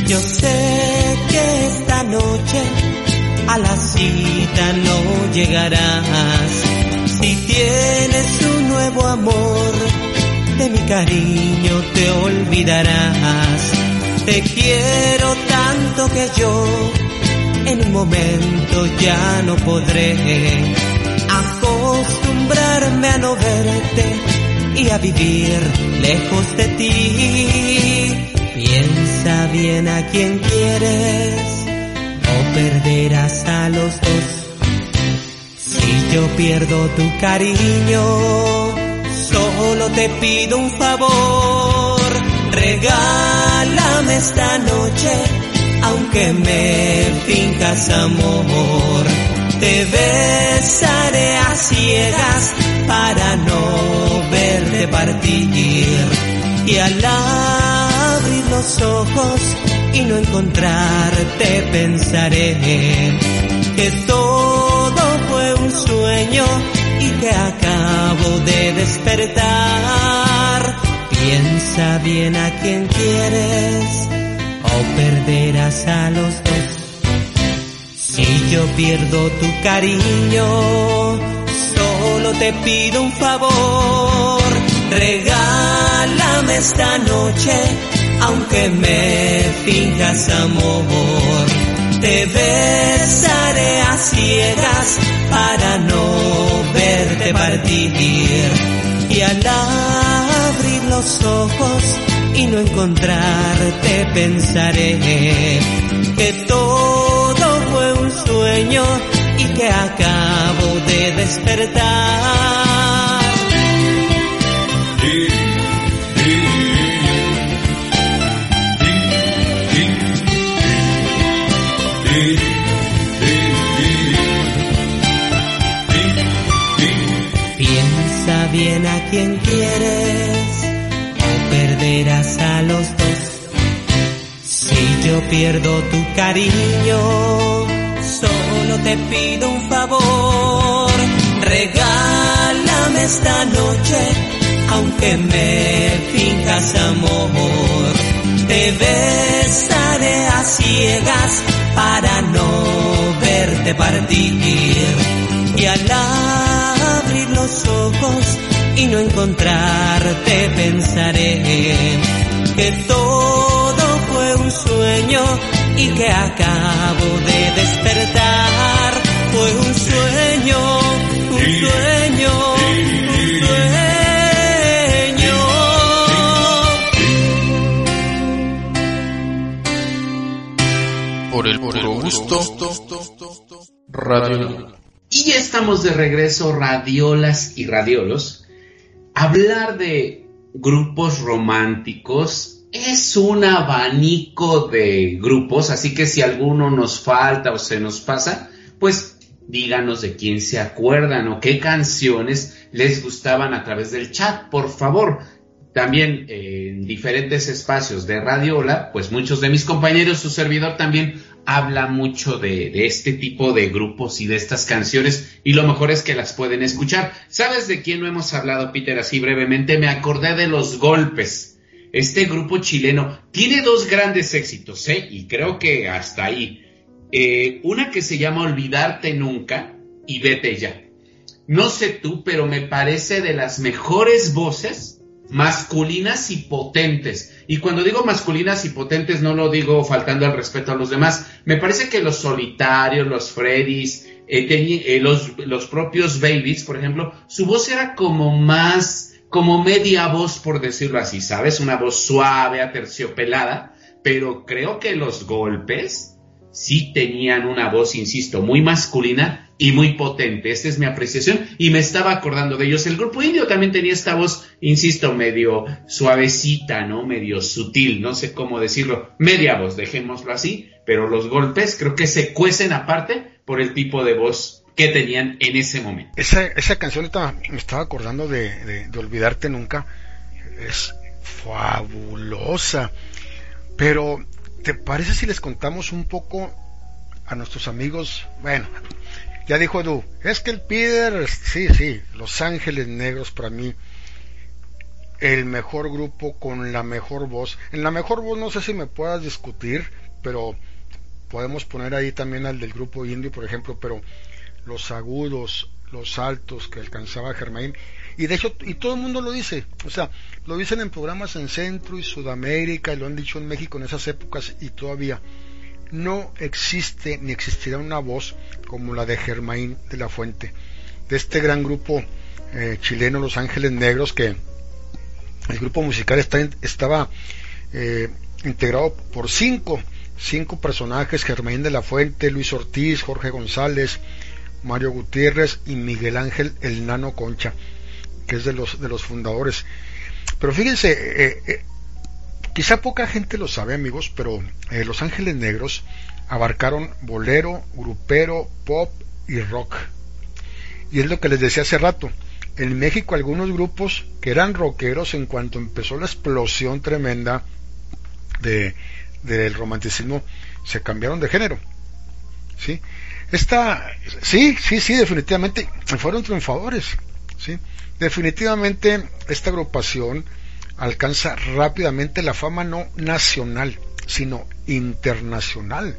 Yo sé que esta noche a la cita no llegarás. Si tienes un nuevo amor, de mi cariño te olvidarás. Te quiero tanto que yo en un momento ya no podré acostumbrarme a no verte y a vivir lejos de ti. Piensa bien a quien quieres o perderás a los dos. Si yo pierdo tu cariño, solo te pido un favor. Regálame esta noche, aunque me finjas amor. Te besaré a ciegas para no verte partir. Y al abrir los ojos y no encontrarte pensaré que todo fue un sueño y que acabo de despertar. Piensa bien a quien quieres o perderás a los dos. Si yo pierdo tu cariño, solo te pido un favor. Regálame esta noche, aunque me finjas amor. Te besaré a ciegas para no verte partir. Y al abrir los ojos y no encontrarte pensaré que sueño y que acabo de despertar. Piensa bien a quien quieres o perderás a los dos. Si yo pierdo tu cariño, solo te pido un favor. Regálame esta noche, aunque me finjas amor. Te besaré a ciegas para no verte partir. Y al abrir los ojos y no encontrarte pensaré que todo fue un sueño y que acabo de despertar. Fue un sueño, un sueño, un sueño. Por el puro gusto. Radio. Y ya estamos de regreso, radiolas y radiolos. Hablar de grupos románticos es un abanico de grupos, así que si alguno nos falta o se nos pasa, pues díganos de quién se acuerdan o qué canciones les gustaban a través del chat, por favor. También en diferentes espacios de Radiola, pues muchos de mis compañeros, su servidor también habla mucho de, de, este tipo de grupos y de estas canciones y lo mejor es que las pueden escuchar. ¿Sabes de quién no hemos hablado, Peter? Así brevemente, me acordé de Los Golpes. Este grupo chileno tiene dos grandes éxitos, ¿eh? Y creo que hasta ahí. Eh, una que se llama Olvidarte Nunca y Vete Ya. No sé tú, pero me parece de las mejores voces masculinas y potentes. Y cuando digo masculinas y potentes no lo digo faltando al respeto a los demás. Me parece que los solitarios, los Freddys, eh, eh, los, los propios Babies, por ejemplo, su voz era como más, como media voz, por decirlo así, ¿sabes? Una voz suave, aterciopelada. Pero creo que los golpes sí tenían una voz, insisto, muy masculina y muy potente. Esta es mi apreciación y me estaba acordando de ellos. El grupo indio también tenía esta voz, insisto, medio suavecita, ¿no? Medio sutil, no sé cómo decirlo. Media voz, dejémoslo así, pero los golpes creo que se cuecen aparte por el tipo de voz que tenían en ese momento. Esa, esa canción me estaba acordando de, de Olvidarte Nunca. Es fabulosa. Pero, ¿te parece si les contamos un poco a nuestros amigos? Bueno, ya dijo Edu, es que el Peter, sí, sí, Los Ángeles Negros para mí, el mejor grupo con la mejor voz. En la mejor voz no sé si me puedas discutir, pero podemos poner ahí también al del grupo indio, por ejemplo, pero los agudos, los altos que alcanzaba Germain, y de hecho, y todo el mundo lo dice, o sea, lo dicen en programas en Centro y Sudamérica, y lo han dicho en México en esas épocas, y todavía no existe ni existirá una voz como la de Germain de la Fuente, de este gran grupo eh, chileno Los Ángeles Negros, que el grupo musical estaba eh, integrado por cinco, cinco personajes, Germain de la Fuente, Luis Ortiz, Jorge González, Mario Gutiérrez y Miguel Ángel el Nano Concha, que es de los, de los fundadores. Pero fíjense, eh, Quizá poca gente lo sabe, amigos, pero eh, Los Ángeles Negros abarcaron bolero, grupero, pop y rock. Y es lo que les decía hace rato. En México algunos grupos que eran rockeros en cuanto empezó la explosión tremenda de, del romanticismo se cambiaron de género. ¿Sí? Esta, sí, sí, sí, definitivamente fueron triunfadores. ¿sí? Definitivamente esta agrupación alcanza rápidamente la fama no nacional, sino internacional.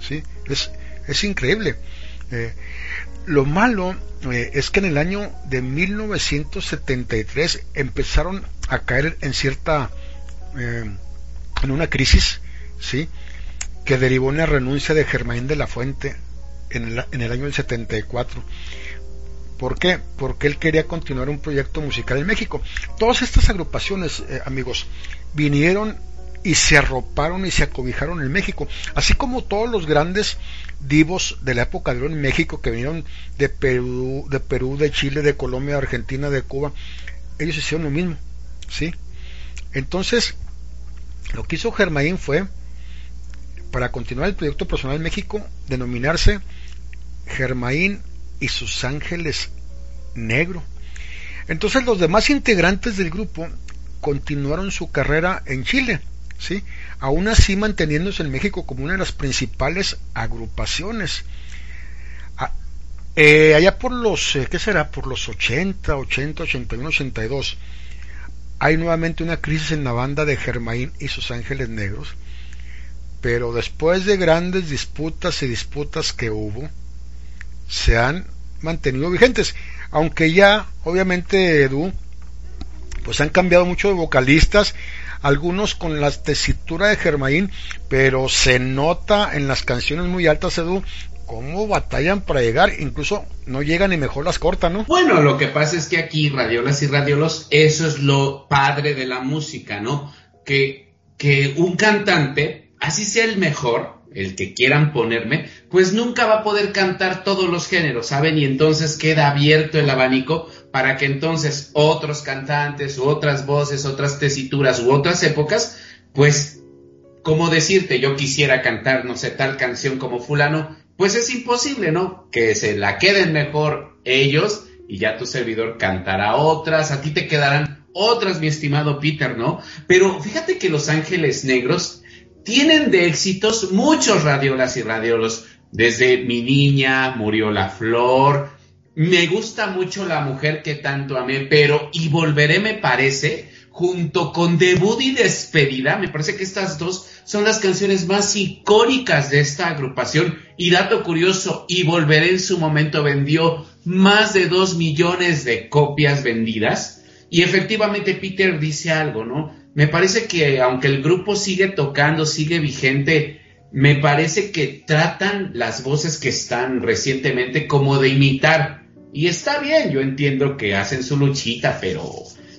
¿sí? Es, es increíble. Eh, lo malo eh, es que en el año de 1973 empezaron a caer en cierta, eh, en una crisis, ¿sí? que derivó en la renuncia de Germain de la Fuente en el, en el año del 74 ¿Por qué? Porque él quería continuar un proyecto musical en México. Todas estas agrupaciones, eh, amigos, vinieron y se arroparon y se acobijaron en México, así como todos los grandes divos de la época de México que vinieron de Perú, de Perú, de Chile, de Colombia, de Argentina, de Cuba, ellos hicieron lo mismo, ¿sí? Entonces, lo que hizo Germain fue, para continuar el proyecto personal en México, denominarse Germain y sus ángeles negro. Entonces los demás integrantes del grupo continuaron su carrera en Chile, ¿sí? aún así manteniéndose en México como una de las principales agrupaciones. Ah, eh, allá por los, eh, ¿qué será? Por los 80, 80, 81, 82, hay nuevamente una crisis en la banda de Germain y sus ángeles negros, pero después de grandes disputas y disputas que hubo, se han mantenido vigentes, aunque ya, obviamente, Edu, pues han cambiado mucho de vocalistas, algunos con la tesitura de Germain, pero se nota en las canciones muy altas, Edu, cómo batallan para llegar, incluso no llegan y mejor las cortan, ¿no? Bueno, lo que pasa es que aquí, radiolas y radiolos, eso es lo padre de la música, ¿no? Que, que un cantante, así sea el mejor, el que quieran ponerme, pues nunca va a poder cantar todos los géneros, ¿saben? Y entonces queda abierto el abanico para que entonces otros cantantes u otras voces, otras tesituras u otras épocas, pues, como decirte, yo quisiera cantar, no sé, tal canción como fulano, pues es imposible, ¿no? Que se la queden mejor ellos y ya tu servidor cantará otras, a ti te quedarán otras, mi estimado Peter, ¿no? Pero fíjate que Los Ángeles Negros, tienen de éxitos muchos radiolas y radiolos. Desde Mi Niña, Murió la Flor. Me gusta mucho La Mujer que tanto amé, pero Y Volveré me parece, junto con Debut y Despedida, me parece que estas dos son las canciones más icónicas de esta agrupación. Y dato curioso, Y Volveré en su momento vendió más de dos millones de copias vendidas. Y efectivamente Peter dice algo, ¿no? Me parece que aunque el grupo sigue tocando, sigue vigente, me parece que tratan las voces que están recientemente como de imitar. Y está bien, yo entiendo que hacen su luchita, pero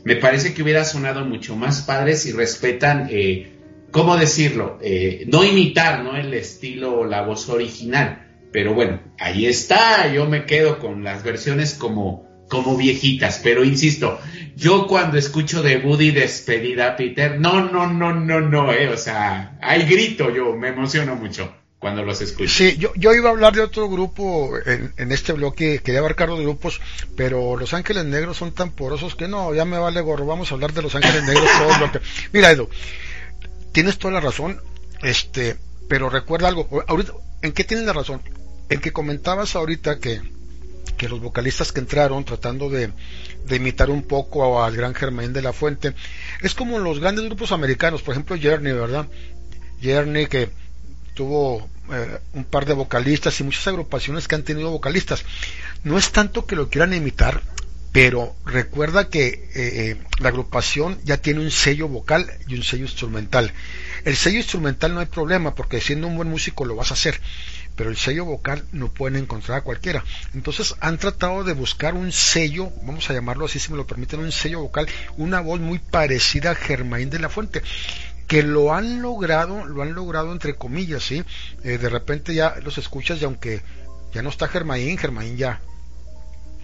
me parece que hubiera sonado mucho más padre si respetan, eh, ¿cómo decirlo? Eh, no imitar, ¿no? El estilo o la voz original. Pero bueno, ahí está, yo me quedo con las versiones como, como viejitas, pero insisto, yo cuando escucho de Buddy despedida Peter, no, no, no, no, no, eh, o sea, hay grito, yo me emociono mucho cuando los escucho. Sí, yo, yo iba a hablar de otro grupo en, en este bloque, quería abarcar los grupos, pero Los Ángeles Negros son tan porosos que no, ya me vale gorro, vamos a hablar de Los Ángeles Negros todo lo que... Mira, Edu, tienes toda la razón, este, pero recuerda algo, ahorita, ¿en qué tienes la razón? En que comentabas ahorita que, que los vocalistas que entraron tratando de, de imitar un poco al gran Germain de la Fuente, es como los grandes grupos americanos, por ejemplo Journey, ¿verdad? Journey que tuvo eh, un par de vocalistas y muchas agrupaciones que han tenido vocalistas. No es tanto que lo quieran imitar, pero recuerda que eh, eh, la agrupación ya tiene un sello vocal y un sello instrumental. El sello instrumental no hay problema porque siendo un buen músico lo vas a hacer, pero el sello vocal no pueden encontrar a cualquiera. Entonces han tratado de buscar un sello, vamos a llamarlo así si me lo permiten, un sello vocal, una voz muy parecida a Germain de la Fuente que lo han logrado, lo han logrado entre comillas, ¿sí? Eh, de repente ya los escuchas y aunque ya no está Germain, Germain ya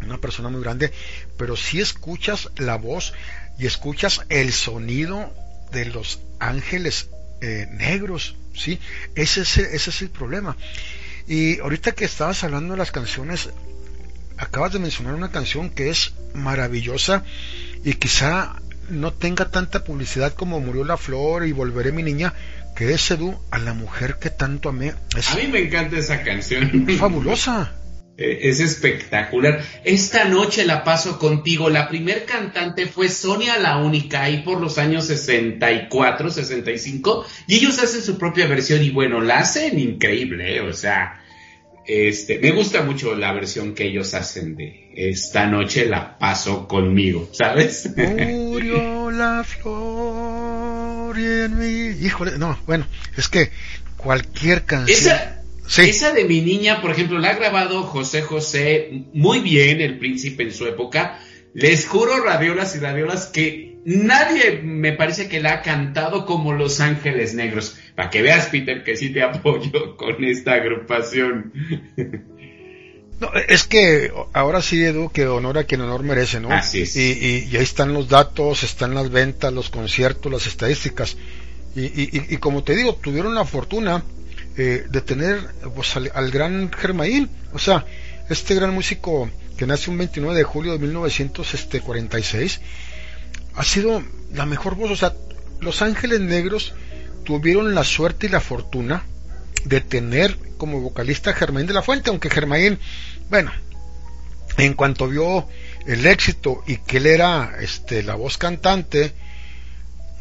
una persona muy grande, pero si escuchas la voz y escuchas el sonido de los ángeles eh, negros, ¿sí? Ese es, ese es el problema. Y ahorita que estabas hablando de las canciones, acabas de mencionar una canción que es maravillosa y quizá no tenga tanta publicidad como Murió la Flor y Volveré mi niña, que es Edu a la mujer que tanto amé. a mí me encanta esa canción. fabulosa. Eh, es espectacular. Esta noche la paso contigo. La primer cantante fue Sonia la única, ahí por los años 64, 65, y ellos hacen su propia versión y bueno, la hacen increíble, ¿eh? o sea, este, me gusta mucho la versión que ellos hacen de esta noche la paso conmigo, ¿sabes? Murió la flor y en mí. Híjole, no, bueno, es que cualquier canción. Esa, esa de mi niña, por ejemplo, la ha grabado José José muy bien, el príncipe en su época. Les juro, radiolas y radiolas, que nadie me parece que la ha cantado como Los Ángeles Negros. Para que veas, Peter, que sí te apoyo con esta agrupación. No, es que ahora sí, Edu, que honor a quien honor merece, ¿no? Así es. Y, y, ahí están los datos, están las ventas, los conciertos, las estadísticas. Y, y como te digo, tuvieron la fortuna eh, de tener pues, al, al, gran Germain, o sea, este gran músico que nace un 29 de julio de 1946, ha sido la mejor voz, o sea, Los Ángeles Negros tuvieron la suerte y la fortuna de tener como vocalista a Germain de la Fuente, aunque Germain, bueno, en cuanto vio el éxito y que él era este, la voz cantante,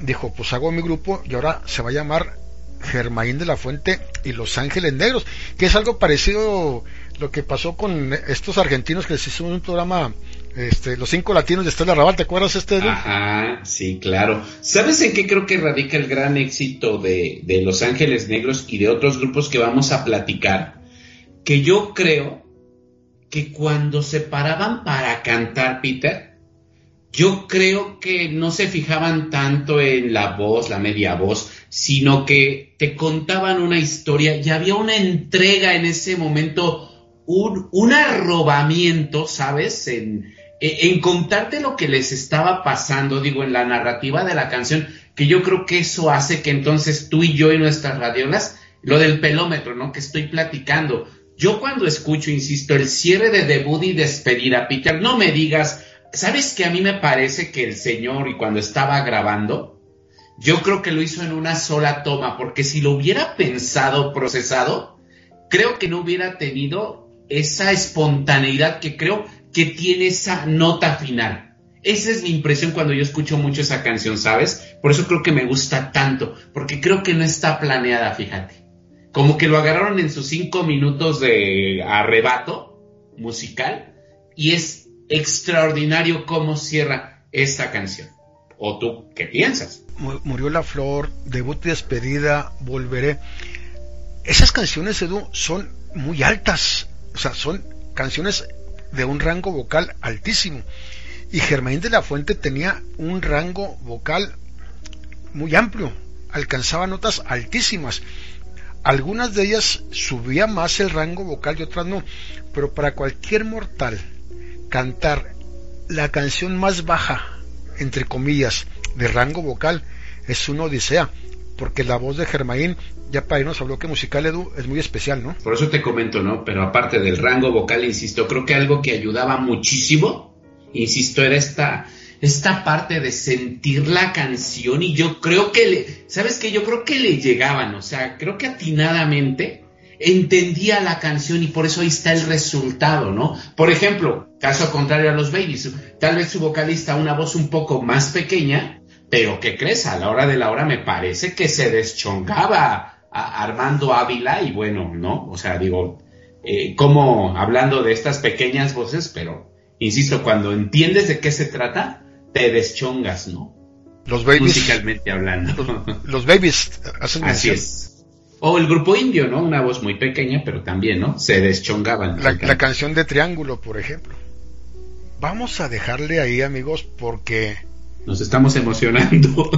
dijo, pues hago mi grupo y ahora se va a llamar Germain de la Fuente y Los Ángeles Negros, que es algo parecido lo que pasó con estos argentinos que se hizo un programa este, los cinco latinos de Estela Raval, ¿te acuerdas este? Ajá, sí, claro. ¿Sabes en qué creo que radica el gran éxito de, Los Ángeles Negros y de otros grupos que vamos a platicar? Que yo creo que cuando se paraban para cantar, Peter, yo creo que no se fijaban tanto en la voz, la media voz, sino que te contaban una historia y había una entrega en ese momento, un, un arrobamiento, ¿sabes? En contarte lo que les estaba pasando, digo, en la narrativa de la canción, que yo creo que eso hace que entonces tú y yo y nuestras radiolas, lo del pelómetro, ¿no? Que estoy platicando. Yo cuando escucho, insisto, el cierre de debut y despedida, Peter, no me digas, ¿sabes que a mí me parece que el señor y cuando estaba grabando, yo creo que lo hizo en una sola toma, porque si lo hubiera pensado, procesado, creo que no hubiera tenido esa espontaneidad que creo que tiene esa nota final. Esa es mi impresión cuando yo escucho mucho esa canción, ¿sabes? Por eso creo que me gusta tanto, porque creo que no está planeada, fíjate. Como que lo agarraron en sus cinco minutos de arrebato musical y es extraordinario cómo cierra esta canción. ¿O tú qué piensas? Murió la flor, debut y despedida, volveré. Esas canciones, Edu, son muy altas. O sea, son canciones de un rango vocal altísimo. Y Germain de la Fuente tenía un rango vocal muy amplio, alcanzaba notas altísimas. Algunas de ellas subía más el rango vocal y otras no, pero para cualquier mortal cantar la canción más baja, entre comillas, de rango vocal es una odisea, porque la voz de Germain, ya para irnos habló que musical Edu es muy especial, ¿no? Por eso te comento, ¿no? Pero aparte del rango vocal, insisto, creo que algo que ayudaba muchísimo, insisto, era esta esta parte de sentir la canción y yo creo que le, ¿sabes qué? Yo creo que le llegaban, o sea, creo que atinadamente entendía la canción y por eso ahí está el resultado, ¿no? Por ejemplo, caso contrario a los babies, tal vez su vocalista una voz un poco más pequeña, pero que crees, a la hora de la hora me parece que se deschongaba a Armando Ávila y bueno, ¿no? O sea, digo, eh, como hablando de estas pequeñas voces, pero insisto, cuando entiendes de qué se trata, te deschongas, ¿no? Los babies. Musicalmente hablando. Los, babies, hacen Así es. O el grupo indio, ¿no? Una voz muy pequeña, pero también, ¿no? Se deschongaban. La, la canción de Triángulo, por ejemplo. Vamos a dejarle ahí, amigos, porque... Nos estamos emocionando.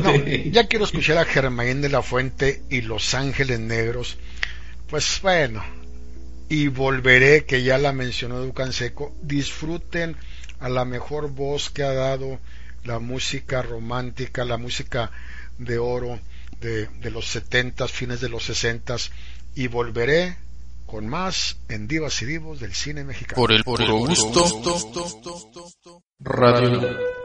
ya quiero escuchar a Germain de la Fuente y Los Ángeles Negros. Pues bueno, y volveré, que ya la mencionó Ducan Seco. Disfruten a la mejor voz que ha dado la música romántica, la música de oro de, los setentas, fines de los sesentas, y volveré con más en Divas y Divos del cine mexicano. Por el puro gusto, Radio.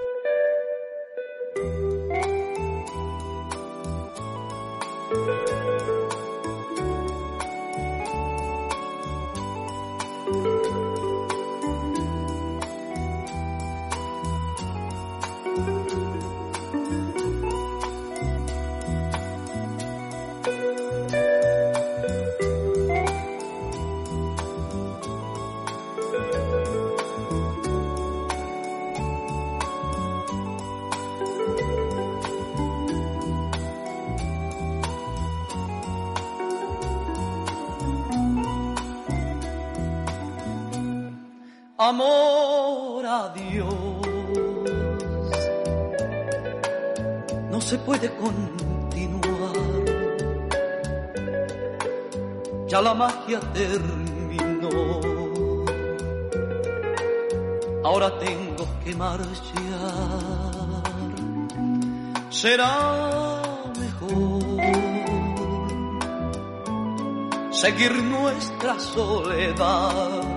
Amor a Dios. No se puede continuar. Ya la magia terminó. Ahora tengo que marchar. Será mejor seguir nuestra soledad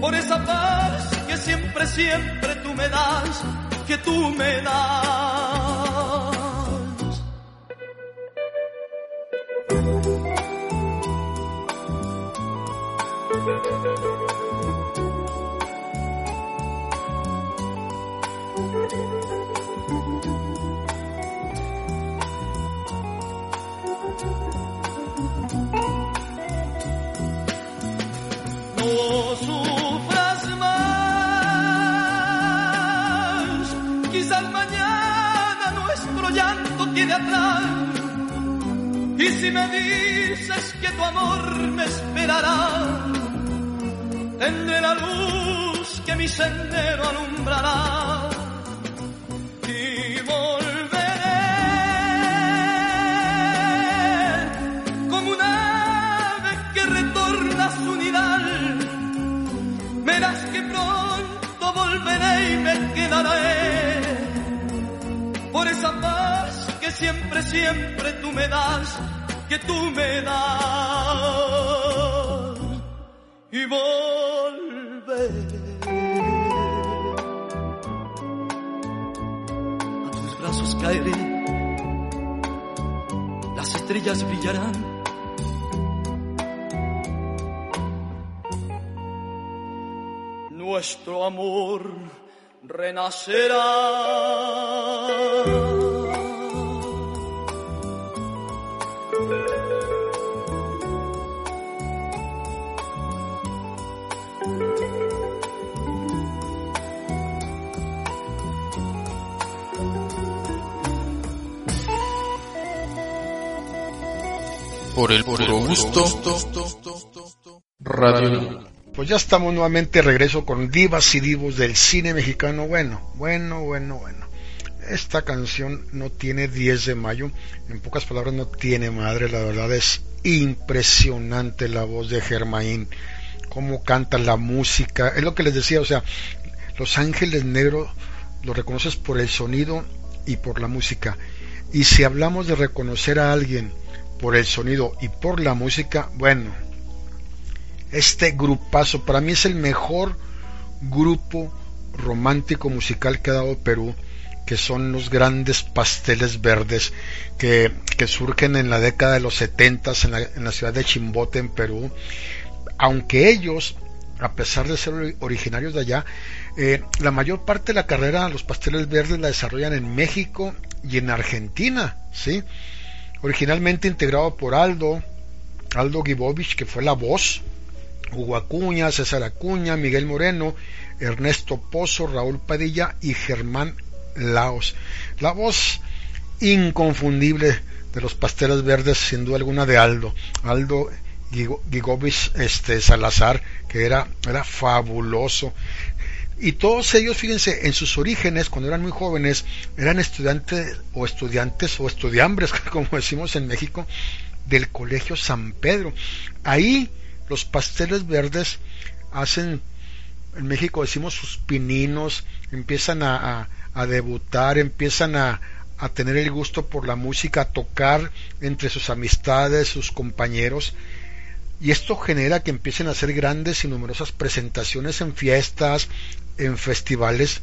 por esa paz que siempre, siempre tú me das, que tú me das. Amor me esperará, tendré la luz que mi sendero alumbrará. Y volveré como un ave que retorna a su nidal. Verás que pronto volveré y me quedaré por esa paz que siempre, siempre tú me das, tú me das. Y volveré a tus brazos caeré estrellas brillarán. Nuestro amor renacerá. Por el puro gusto. Radio. Pues ya estamos nuevamente de regreso con divas y divos del cine mexicano. Bueno, bueno, bueno, bueno. Esta canción no tiene 10 de mayo. En pocas palabras, no tiene madre. La verdad es impresionante la voz de Germain. Cómo canta la música. Es lo que les decía, o sea, Los Ángeles Negros lo reconoces por el sonido y por la música. Y si hablamos de reconocer a alguien por el sonido y por la música, bueno, este grupazo para mí es el mejor grupo romántico musical que ha dado Perú, que son los grandes pasteles verdes que, surgen en la década de los 70 en la, en la ciudad de Chimbote, en Perú. Aunque ellos, a pesar de ser originarios de allá, eh, la mayor parte de la carrera, los pasteles verdes la desarrollan en México y en Argentina, ¿sí? Originalmente integrado por Aldo, Aldo Gibovich, que fue la voz, Hugo Acuña, César Acuña, Miguel Moreno, Ernesto Pozo, Raúl Padilla y Germán Laos. La voz inconfundible de los pasteles verdes, sin duda alguna, de Aldo. Aldo Gigovich este, Salazar, que era, era fabuloso. Y todos ellos, fíjense, en sus orígenes, cuando eran muy jóvenes, eran estudiantes o estudiantes o estudiambres, como decimos en México, del Colegio San Pedro. Ahí los pasteles verdes hacen, en México decimos sus pininos, empiezan a, debutar, empiezan a, a tener el gusto por la música, a tocar entre sus amistades, sus compañeros y esto genera que empiecen a hacer grandes y numerosas presentaciones en fiestas, en festivales,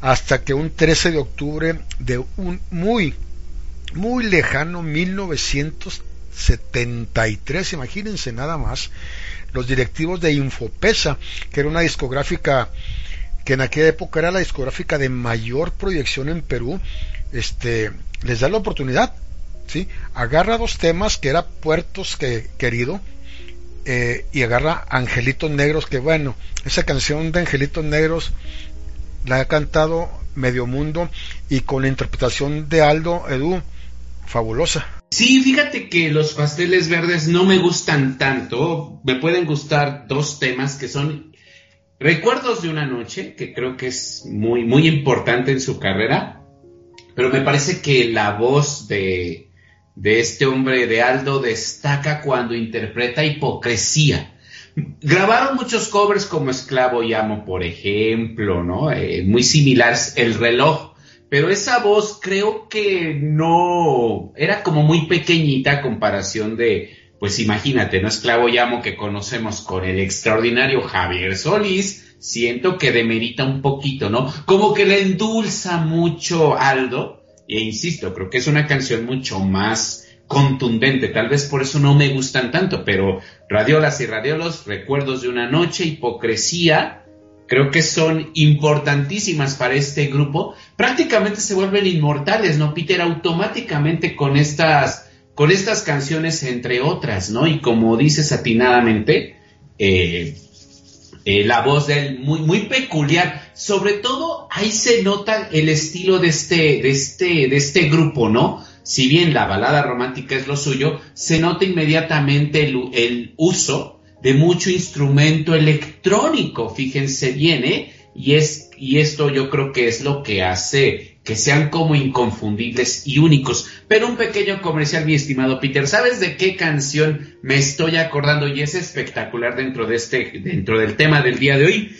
hasta que un 13 de octubre de un muy, muy lejano 1973, imagínense nada más, los directivos de Infopesa, que era una discográfica que en aquella época era la discográfica de mayor proyección en Perú, este, les da la oportunidad, ¿sí? Agarra dos temas que era Puertos que, Querido, eh, y agarra Angelitos Negros, que bueno, esa canción de Angelitos Negros la ha cantado Medio Mundo y con la interpretación de Aldo Edu, fabulosa. Sí, fíjate que los pasteles verdes no me gustan tanto, me pueden gustar dos temas que son Recuerdos de una noche, que creo que es muy, muy importante en su carrera, pero me parece que la voz de, de este hombre de Aldo destaca cuando interpreta hipocresía. Grabaron muchos covers como Esclavo y Amo, por ejemplo, ¿no? Eh, muy similares, El reloj, pero esa voz creo que no era como muy pequeñita a comparación de, pues imagínate, ¿no? Esclavo y Amo que conocemos con el extraordinario Javier Solís, siento que demerita un poquito, ¿no? Como que le endulza mucho Aldo, e insisto, creo que es una canción mucho más contundente, tal vez por eso no me gustan tanto, pero Radiolas y Radiolos, Recuerdos de una Noche, Hipocresía, creo que son importantísimas para este grupo. Prácticamente se vuelven inmortales, ¿no, Peter? Automáticamente con estas, con estas canciones, entre otras, ¿no? Y como dices atinadamente, eh, eh, la voz de él muy, muy peculiar. Sobre todo ahí se nota el estilo de este, de este, de este grupo, ¿no? Si bien la balada romántica es lo suyo, se nota inmediatamente el, el uso de mucho instrumento electrónico, fíjense bien, ¿eh? Y, es, y esto yo creo que es lo que hace que sean como inconfundibles y únicos. Pero un pequeño comercial, mi estimado Peter, ¿sabes de qué canción me estoy acordando? Y es espectacular dentro de este, dentro del tema del día de hoy.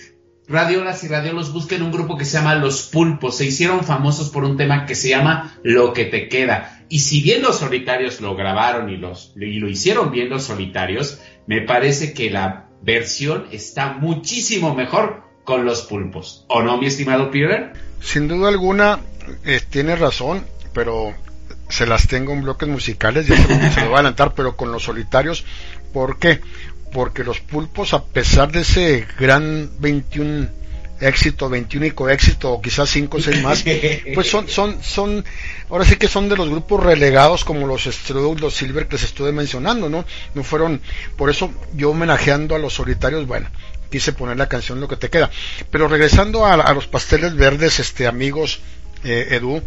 Radiolas y radiolos busquen un grupo que se llama Los Pulpos. Se hicieron famosos por un tema que se llama Lo que te queda. Y si bien los solitarios lo grabaron y, lo hicieron bien los solitarios, me parece que la versión está muchísimo mejor con los pulpos. ¿O no, mi estimado Peter? Sin duda alguna, eh, tiene razón, pero se las tengo en bloques musicales, ya se, se lo voy a adelantar, pero con los solitarios, ¿por qué? Porque los pulpos, a pesar de ese gran 21 éxito, 21 éxito, o quizás 5 o 6 más, pues son, son, son, ahora sí que son de los grupos relegados como los Strudel, los Silver que les estuve mencionando, ¿no? No fueron, por eso yo homenajeando a los solitarios, bueno, quise poner la canción Lo que te queda. Pero regresando a, a los pasteles verdes, este, amigos, eh, Edu,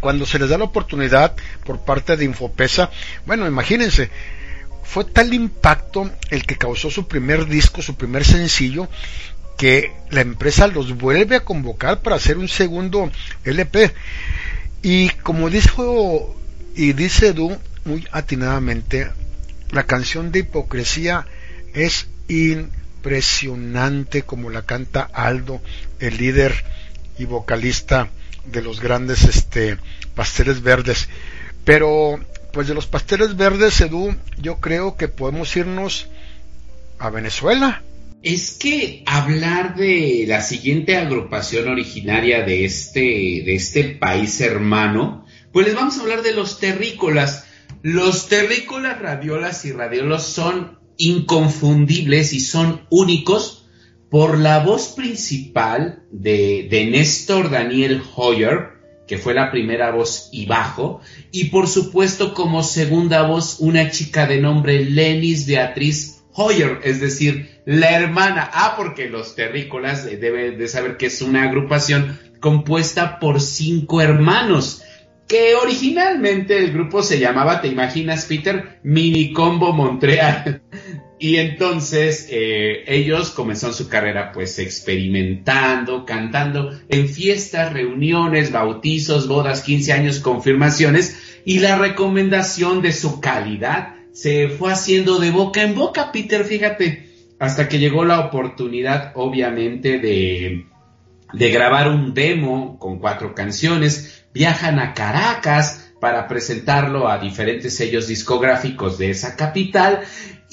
cuando se les da la oportunidad por parte de Infopesa, bueno, imagínense, fue tal impacto el que causó su primer disco, su primer sencillo, que la empresa los vuelve a convocar para hacer un segundo LP. Y como dijo y dice Edu muy atinadamente, la canción de hipocresía es impresionante como la canta Aldo, el líder y vocalista de los grandes este pasteles verdes. Pero pues de los pasteles verdes, Edu, yo creo que podemos irnos a Venezuela. Es que hablar de la siguiente agrupación originaria de este, de este país hermano, pues les vamos a hablar de los terrícolas. Los terrícolas radiolas y radiolos son inconfundibles y son únicos por la voz principal de, de Néstor Daniel Hoyer, que fue la primera voz y bajo, y por supuesto como segunda voz una chica de nombre Lenis Beatriz Hoyer, es decir, la hermana. Ah, porque los terrícolas eh, deben de saber que es una agrupación compuesta por cinco hermanos, que originalmente el grupo se llamaba, ¿te imaginas, Peter? Minicombo Montreal. Y entonces eh, ellos comenzaron su carrera pues experimentando, cantando en fiestas, reuniones, bautizos, bodas, 15 años, confirmaciones. Y la recomendación de su calidad se fue haciendo de boca en boca, Peter, fíjate, hasta que llegó la oportunidad obviamente de, de grabar un demo con cuatro canciones, viajan a Caracas para presentarlo a diferentes sellos discográficos de esa capital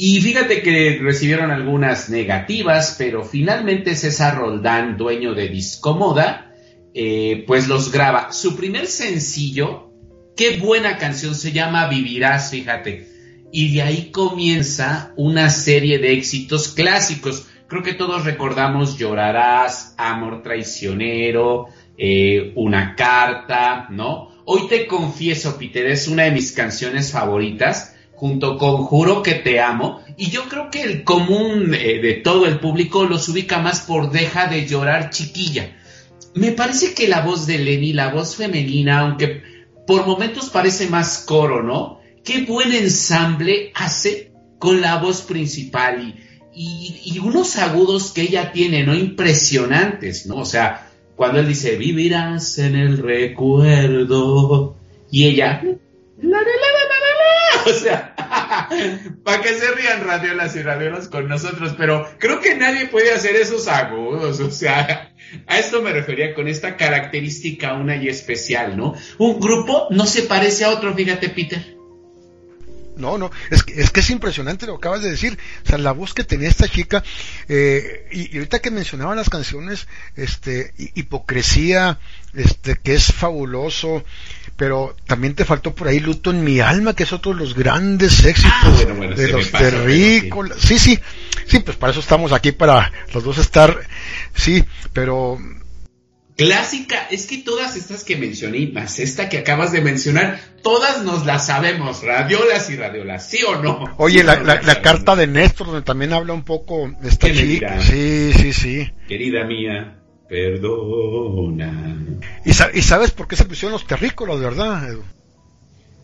y fíjate que recibieron algunas negativas, pero finalmente César Roldán, dueño de Discomoda, eh, pues los graba. Su primer sencillo, qué buena canción, se llama Vivirás, fíjate. Y de ahí comienza una serie de éxitos clásicos. Creo que todos recordamos Llorarás, Amor Traicionero, eh, Una Carta, ¿no? Hoy te confieso, Peter, es una de mis canciones favoritas junto con Juro que te amo, y yo creo que el común eh, de todo el público los ubica más por Deja de llorar chiquilla. Me parece que la voz de Lenny, la voz femenina, aunque por momentos parece más coro, ¿no? Qué buen ensamble hace con la voz principal y, unos agudos que ella tiene, ¿no? Impresionantes, ¿no? O sea, cuando él dice, vivirás en el recuerdo, y ella, la, la, o sea, para que se rían radiolas y radiolas con nosotros, pero creo que nadie puede hacer esos agudos, o sea, a esto me refería con esta característica una y especial, ¿no? Un grupo no se parece a otro, fíjate, Peter. No, no, es que, es que es impresionante lo que acabas de decir. O sea, la voz que tenía esta chica, eh, y, ahorita que mencionaban las canciones, este, hipocresía, este, que es fabuloso, pero también te faltó por ahí Luto en mi alma, que es otro de los grandes éxitos ah, bueno, bueno, de los terrícolas. Sí. sí, sí, sí, pues para eso estamos aquí, para los dos estar, sí, pero Clásica, es que todas estas que mencioné, más esta que acabas de mencionar, todas nos las sabemos, radiolas y radiolas, ¿sí o no? Oye, ¿Sí la, no la, la carta de Néstor, donde también habla un poco de esta chica. Sí, sí, sí. Querida mía, perdona. ¿Y, sa ¿Y, sabes por qué se pusieron los terrícolas, verdad, Edu?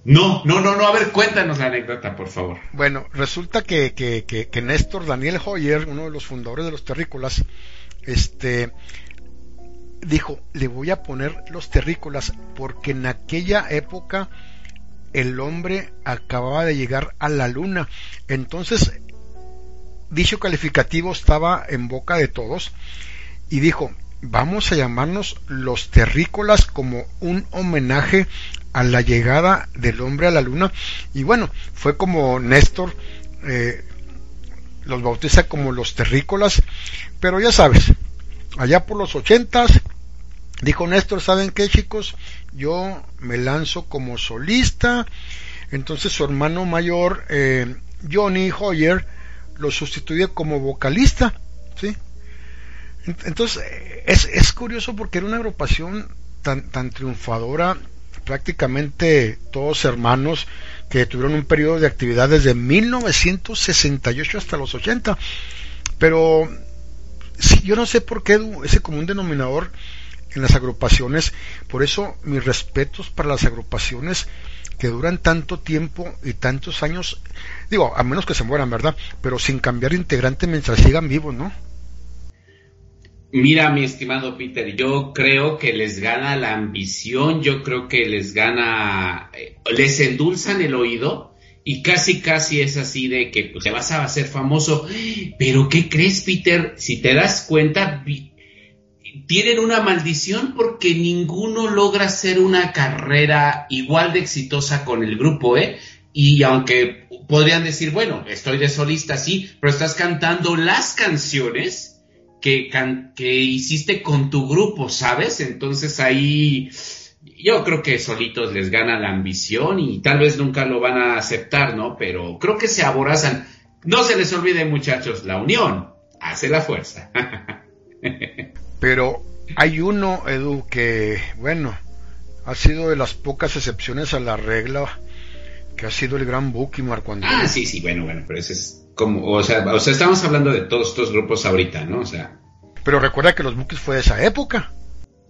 No, no, no, no, a ver, cuéntanos la anécdota, por favor. Bueno, resulta que, que, que, que Néstor Daniel Hoyer, uno de los fundadores de los terrícolas, este dijo, le voy a poner los terrícolas porque en aquella época el hombre acababa de llegar a la luna. Entonces, dicho calificativo estaba en boca de todos y dijo, vamos a llamarnos los terrícolas como un homenaje a la llegada del hombre a la luna. Y bueno, fue como Néstor eh, los bautiza como los terrícolas, pero ya sabes, allá por los ochentas Dijo Néstor, ¿saben qué chicos? yo me lanzo como solista. Entonces su hermano mayor, eh, Johnny Hoyer, lo sustituye como vocalista, ¿sí? Entonces, es, es curioso porque era una agrupación tan, tan triunfadora, prácticamente todos hermanos que tuvieron un periodo de actividad desde 1968 hasta los 80. Pero yo no sé por qué ese común denominador en las agrupaciones, por eso mis respetos para las agrupaciones que duran tanto tiempo y tantos años, digo, a menos que se mueran, ¿verdad? Pero sin cambiar integrante mientras sigan vivos, ¿no? Mira, mi estimado Peter, yo creo que les gana la ambición, yo creo que les gana, eh, les endulzan el oído y casi casi es así de que pues, te vas a hacer famoso. Pero ¿qué crees, Peter? Si te das cuenta, tienen una maldición porque ninguno logra hacer una carrera igual de exitosa con el grupo, ¿eh? Y aunque podrían decir, bueno, estoy de solista, sí, pero estás cantando las canciones que, hiciste con tu grupo, ¿sabes? Entonces ahí yo creo que solitos les gana la ambición y tal vez nunca lo van a aceptar, ¿no? Pero creo que se aborazan. No se les olvide, muchachos, la unión hace la fuerza. Pero hay uno, Edu, que, bueno, ha sido de las pocas excepciones a la regla, que ha sido el gran Buki Marco Andrés. Ah, sí, sí, bueno, bueno, pero ese es como, o sea, o sea, estamos hablando de todos estos grupos ahorita, ¿no? O sea. Pero recuerda que los Bukis fue de esa época.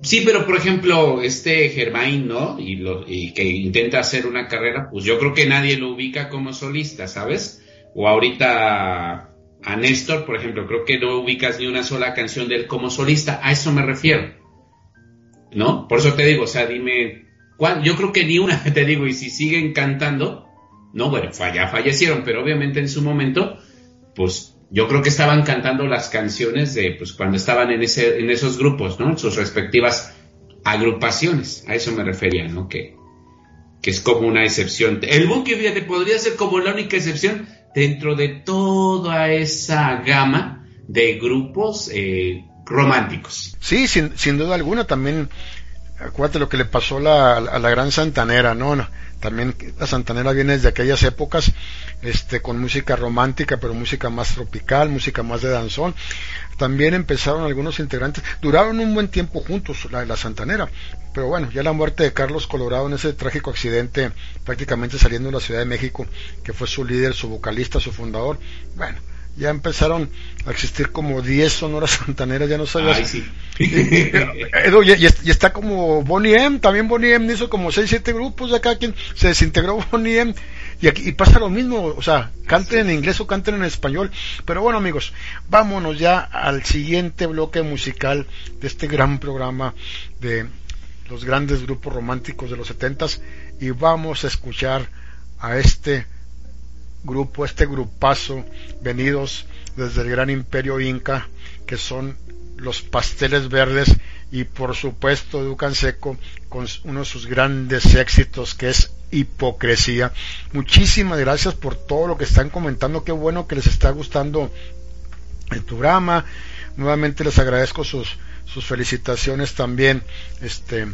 Sí, pero por ejemplo, este Germain, ¿no? Y, lo, y que intenta hacer una carrera, pues yo creo que nadie lo ubica como solista, ¿sabes? O ahorita a Néstor, por ejemplo, creo que no ubicas ni una sola canción de él como solista, a eso me refiero. ¿No? Por eso te digo, o sea, dime, Yo creo que ni una, te digo, y si siguen cantando, no, bueno, ya fallecieron, pero obviamente en su momento, pues yo creo que estaban cantando las canciones de pues cuando estaban en ese en esos grupos, ¿no? Sus respectivas agrupaciones. A eso me refería, ¿no? Que, que es como una excepción. El buque, fíjate, podría ser como la única excepción dentro de toda esa gama de grupos eh, románticos. Sí, sin, sin duda alguna, también acuérdate lo que le pasó a la gran Santanera, ¿no? También la Santanera viene desde aquellas épocas, este, con música romántica, pero música más tropical, música más de danzón. También empezaron algunos integrantes, duraron un buen tiempo juntos, la, la Santanera, pero bueno, ya la muerte de Carlos Colorado en ese trágico accidente, prácticamente saliendo de la Ciudad de México, que fue su líder, su vocalista, su fundador, bueno, ya empezaron a existir como 10 sonoras santaneras, ya no sabías. Ay, sí. y, está como Bonnie M, también Bonnie M hizo como 6, 7 grupos de acá, quien se desintegró Bonnie M. Y, aquí, y pasa lo mismo, o sea, canten en inglés o canten en español. Pero bueno, amigos, vámonos ya al siguiente bloque musical de este gran programa de los grandes grupos románticos de los setentas y vamos a escuchar a este grupo, este grupazo, venidos desde el gran imperio inca, que son los pasteles verdes y por supuesto Ducan Seco con uno de sus grandes éxitos que es hipocresía. Muchísimas gracias por todo lo que están comentando, qué bueno que les está gustando el programa. Nuevamente les agradezco sus, sus felicitaciones también. Este,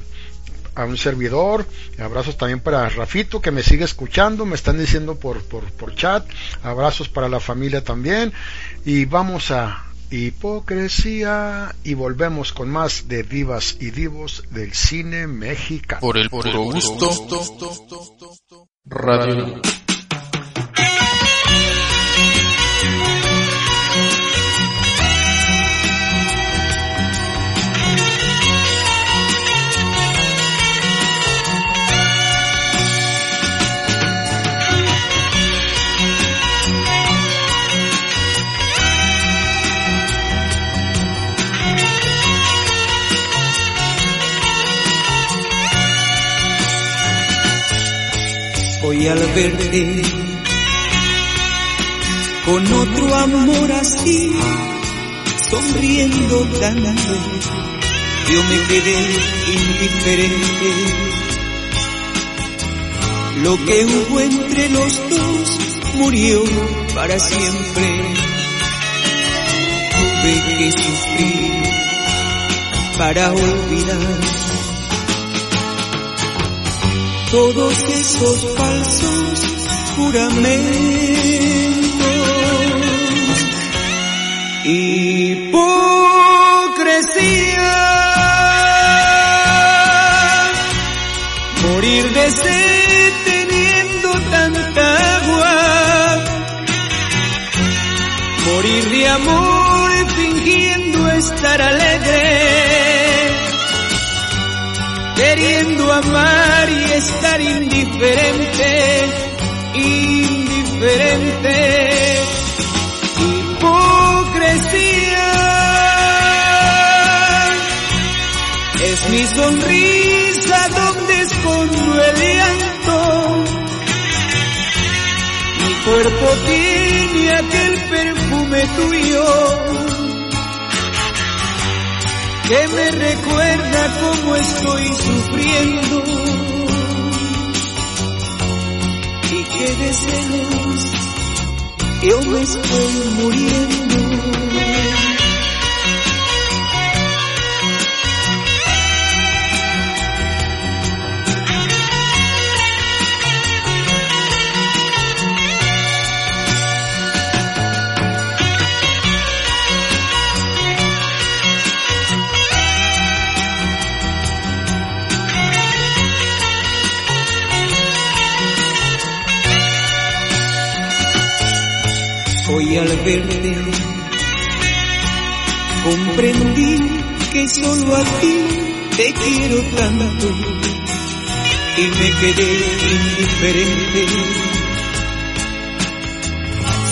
a un servidor. Abrazos también para Rafito que me sigue escuchando, me están diciendo por, por, por chat. Abrazos para la familia también. Y vamos a hipocresía y volvemos con más de divas y divos del cine mexicano. Por el puro gusto. Radio. Hoy al verte con otro amor así, sonriendo tanto, yo me quedé indiferente. Lo que hubo entre los dos murió para siempre. Tuve que sufrir para olvidar todos esos falsos juramentos. Hipocresía. Morir de sed teniendo tanta agua. Morir de amor indiferente, indiferente. Hipocresía es mi sonrisa donde escondo el llanto. Mi cuerpo tiene aquel perfume tuyo que me recuerda cómo estoy sufriendo que de yo me estoy muriendo. Hoy al verte comprendí que solo a ti te quiero tanto y me quedé indiferente.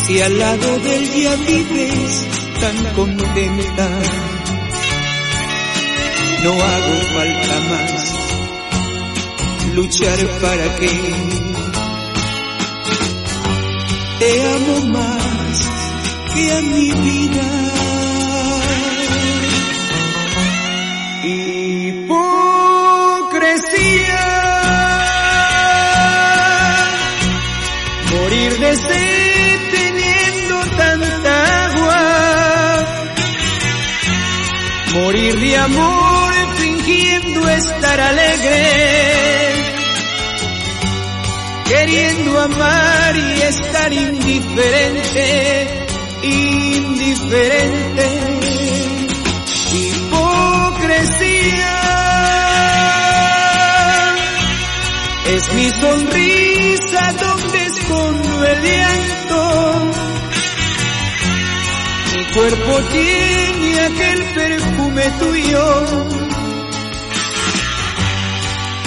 Si al lado del día vives tan contenta, no hago falta más luchar para que te amo más que a mi vida. Hipocresía, morir de sed teniendo tanta agua, morir de amor fingiendo estar alegre. Queriendo amar y estar indiferente, indiferente. Hipocresía es mi sonrisa donde escondo el llanto. Mi cuerpo tiene aquel perfume tuyo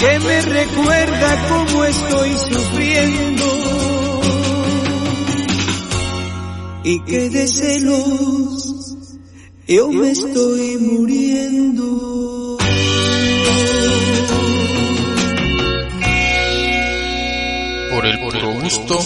que me recuerda cómo estoy sufriendo y que de celos yo me estoy muriendo. Por el puro gusto,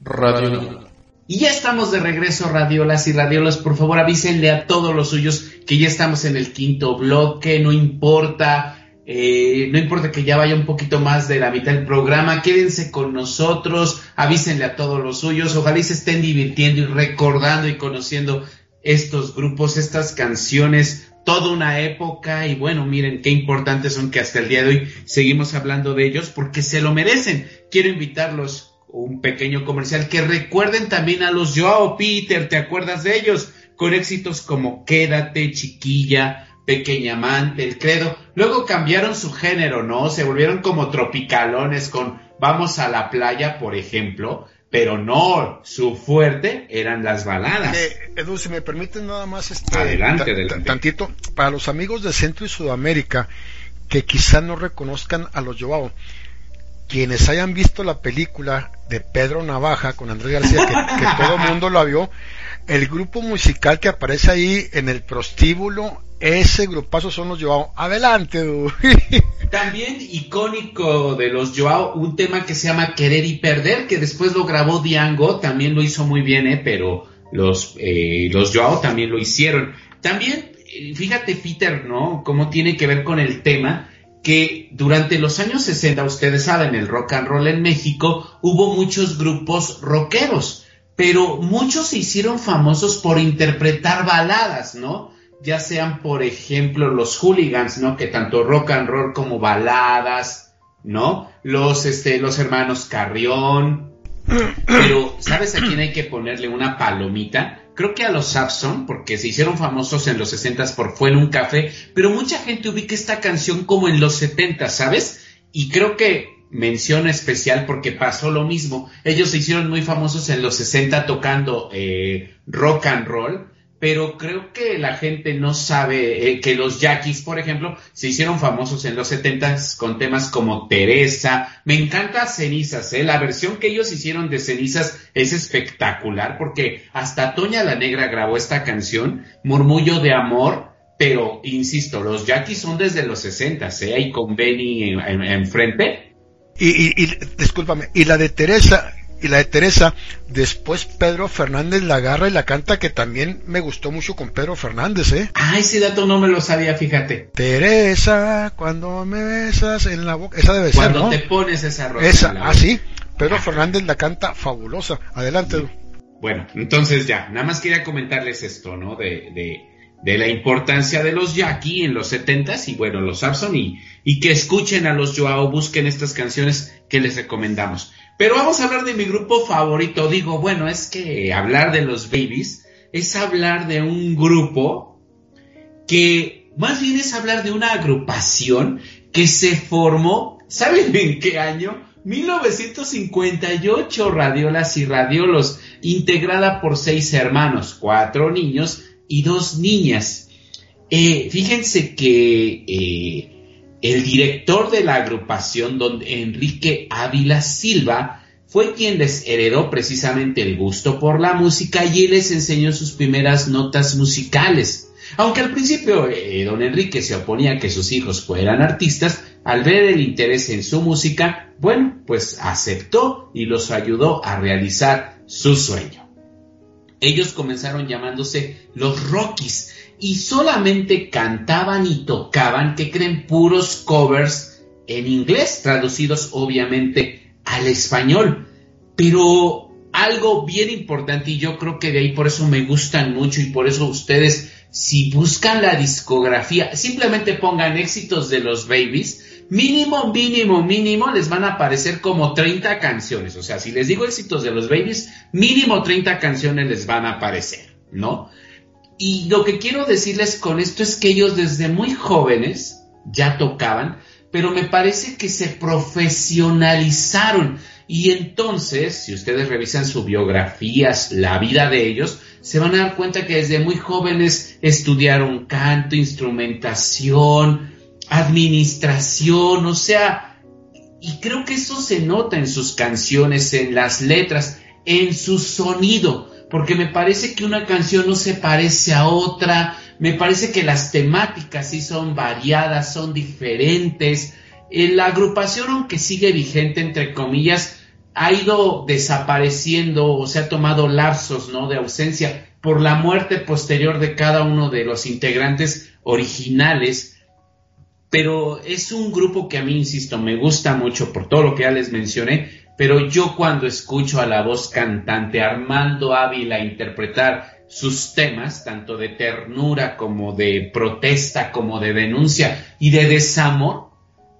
Radio y ya estamos de regreso, radiolas y radiolas. Por favor, avísenle a todos los suyos que ya estamos en el quinto bloque. No importa eh, no importa que ya vaya un poquito más de la mitad del programa, quédense con nosotros, avísenle a todos los suyos, ojalá se estén divirtiendo y recordando y conociendo estos grupos, estas canciones, toda una época y bueno, miren qué importantes son que hasta el día de hoy seguimos hablando de ellos porque se lo merecen. Quiero invitarlos un pequeño comercial que recuerden también a los Joao Peter, ¿te acuerdas de ellos? Con éxitos como Quédate, chiquilla, Pequeña Amante, El Credo. Luego cambiaron su género, ¿no? Se volvieron como tropicalones con Vamos a la playa, por ejemplo. Pero no, su fuerte eran las baladas. Eh, Edu, si me permiten nada más este, adelante, adelante. tantito, para los amigos de Centro y Sudamérica que quizá no reconozcan a los Joao, quienes hayan visto la película de Pedro Navaja con Andrés García, que, que todo el mundo la vio, el grupo musical que aparece ahí en el prostíbulo ese grupazo son los Joao. Adelante, También icónico de los Joao, un tema que se llama Querer y Perder, que después lo grabó Diango, también lo hizo muy bien, ¿eh? pero los, eh, los Joao también lo hicieron. También, eh, fíjate, Peter, ¿no? Cómo tiene que ver con el tema que durante los años 60, ustedes saben, el rock and roll en México, hubo muchos grupos rockeros, pero muchos se hicieron famosos por interpretar baladas, ¿no? ya sean por ejemplo los hooligans, ¿no? Que tanto rock and roll como baladas, ¿no? Los, este, los hermanos Carrión. Pero, ¿sabes a quién hay que ponerle una palomita? Creo que a los Sapson, porque se hicieron famosos en los 60 por Fue en un café, pero mucha gente ubica esta canción como en los 70, ¿sabes? Y creo que mención especial porque pasó lo mismo. Ellos se hicieron muy famosos en los 60 tocando eh, rock and roll, pero creo que la gente no sabe eh, que los Jackies, por ejemplo, se hicieron famosos en los 70 con temas como Teresa. Me encanta Cenizas, ¿eh? la versión que ellos hicieron de Cenizas es espectacular porque hasta Toña la Negra grabó esta canción, Murmullo de Amor. Pero, insisto, los Jackies son desde los 60, ¿eh? Ahí con Benny enfrente. Y, y, discúlpame, y la de Teresa, y la de Teresa, después Pedro Fernández la agarra y la canta que también me gustó mucho con Pedro Fernández, ¿eh? Ah, ese dato no me lo sabía, fíjate. Teresa, cuando me besas en la boca, esa debe ser, ¿no? te pones esa ropa. Esa, ah, sí, Pedro Fernández la canta fabulosa. Adelante. Bueno, entonces ya, nada más quería comentarles esto, ¿no? De, de, de la importancia de los Jackie en los setentas y bueno, los Abson y, y que escuchen a los Joao, busquen estas canciones que les recomendamos. Pero vamos a hablar de mi grupo favorito. Digo, bueno, es que hablar de los Babies es hablar de un grupo que más bien es hablar de una agrupación que se formó, ¿saben en qué año? 1958, Radiolas y Radiolos, integrada por seis hermanos, cuatro niños y dos niñas. Eh, fíjense que eh, el director de la agrupación, don Enrique Ávila Silva, fue quien les heredó precisamente el gusto por la música y les enseñó sus primeras notas musicales. Aunque al principio eh, don Enrique se oponía a que sus hijos fueran artistas, al ver el interés en su música, bueno, pues aceptó y los ayudó a realizar su sueño. Ellos comenzaron llamándose los Rockies y solamente cantaban y tocaban, que creen puros covers en inglés, traducidos obviamente al español. Pero algo bien importante, y yo creo que de ahí por eso me gustan mucho y por eso ustedes, si buscan la discografía, simplemente pongan éxitos de los babies, mínimo, mínimo, mínimo, les van a aparecer como 30 canciones. O sea, si les digo éxitos de los babies, mínimo 30 canciones les van a aparecer, ¿no? Y lo que quiero decirles con esto es que ellos desde muy jóvenes ya tocaban, pero me parece que se profesionalizaron. Y entonces, si ustedes revisan sus biografías, la vida de ellos, se van a dar cuenta que desde muy jóvenes estudiaron canto, instrumentación, administración, o sea, y creo que eso se nota en sus canciones, en las letras, en su sonido porque me parece que una canción no se parece a otra, me parece que las temáticas sí son variadas, son diferentes. La agrupación, aunque sigue vigente, entre comillas, ha ido desapareciendo o se ha tomado lapsos ¿no? de ausencia por la muerte posterior de cada uno de los integrantes originales. Pero es un grupo que a mí, insisto, me gusta mucho por todo lo que ya les mencioné, pero yo cuando escucho a la voz cantante Armando Ávila interpretar sus temas, tanto de ternura como de protesta, como de denuncia y de desamor,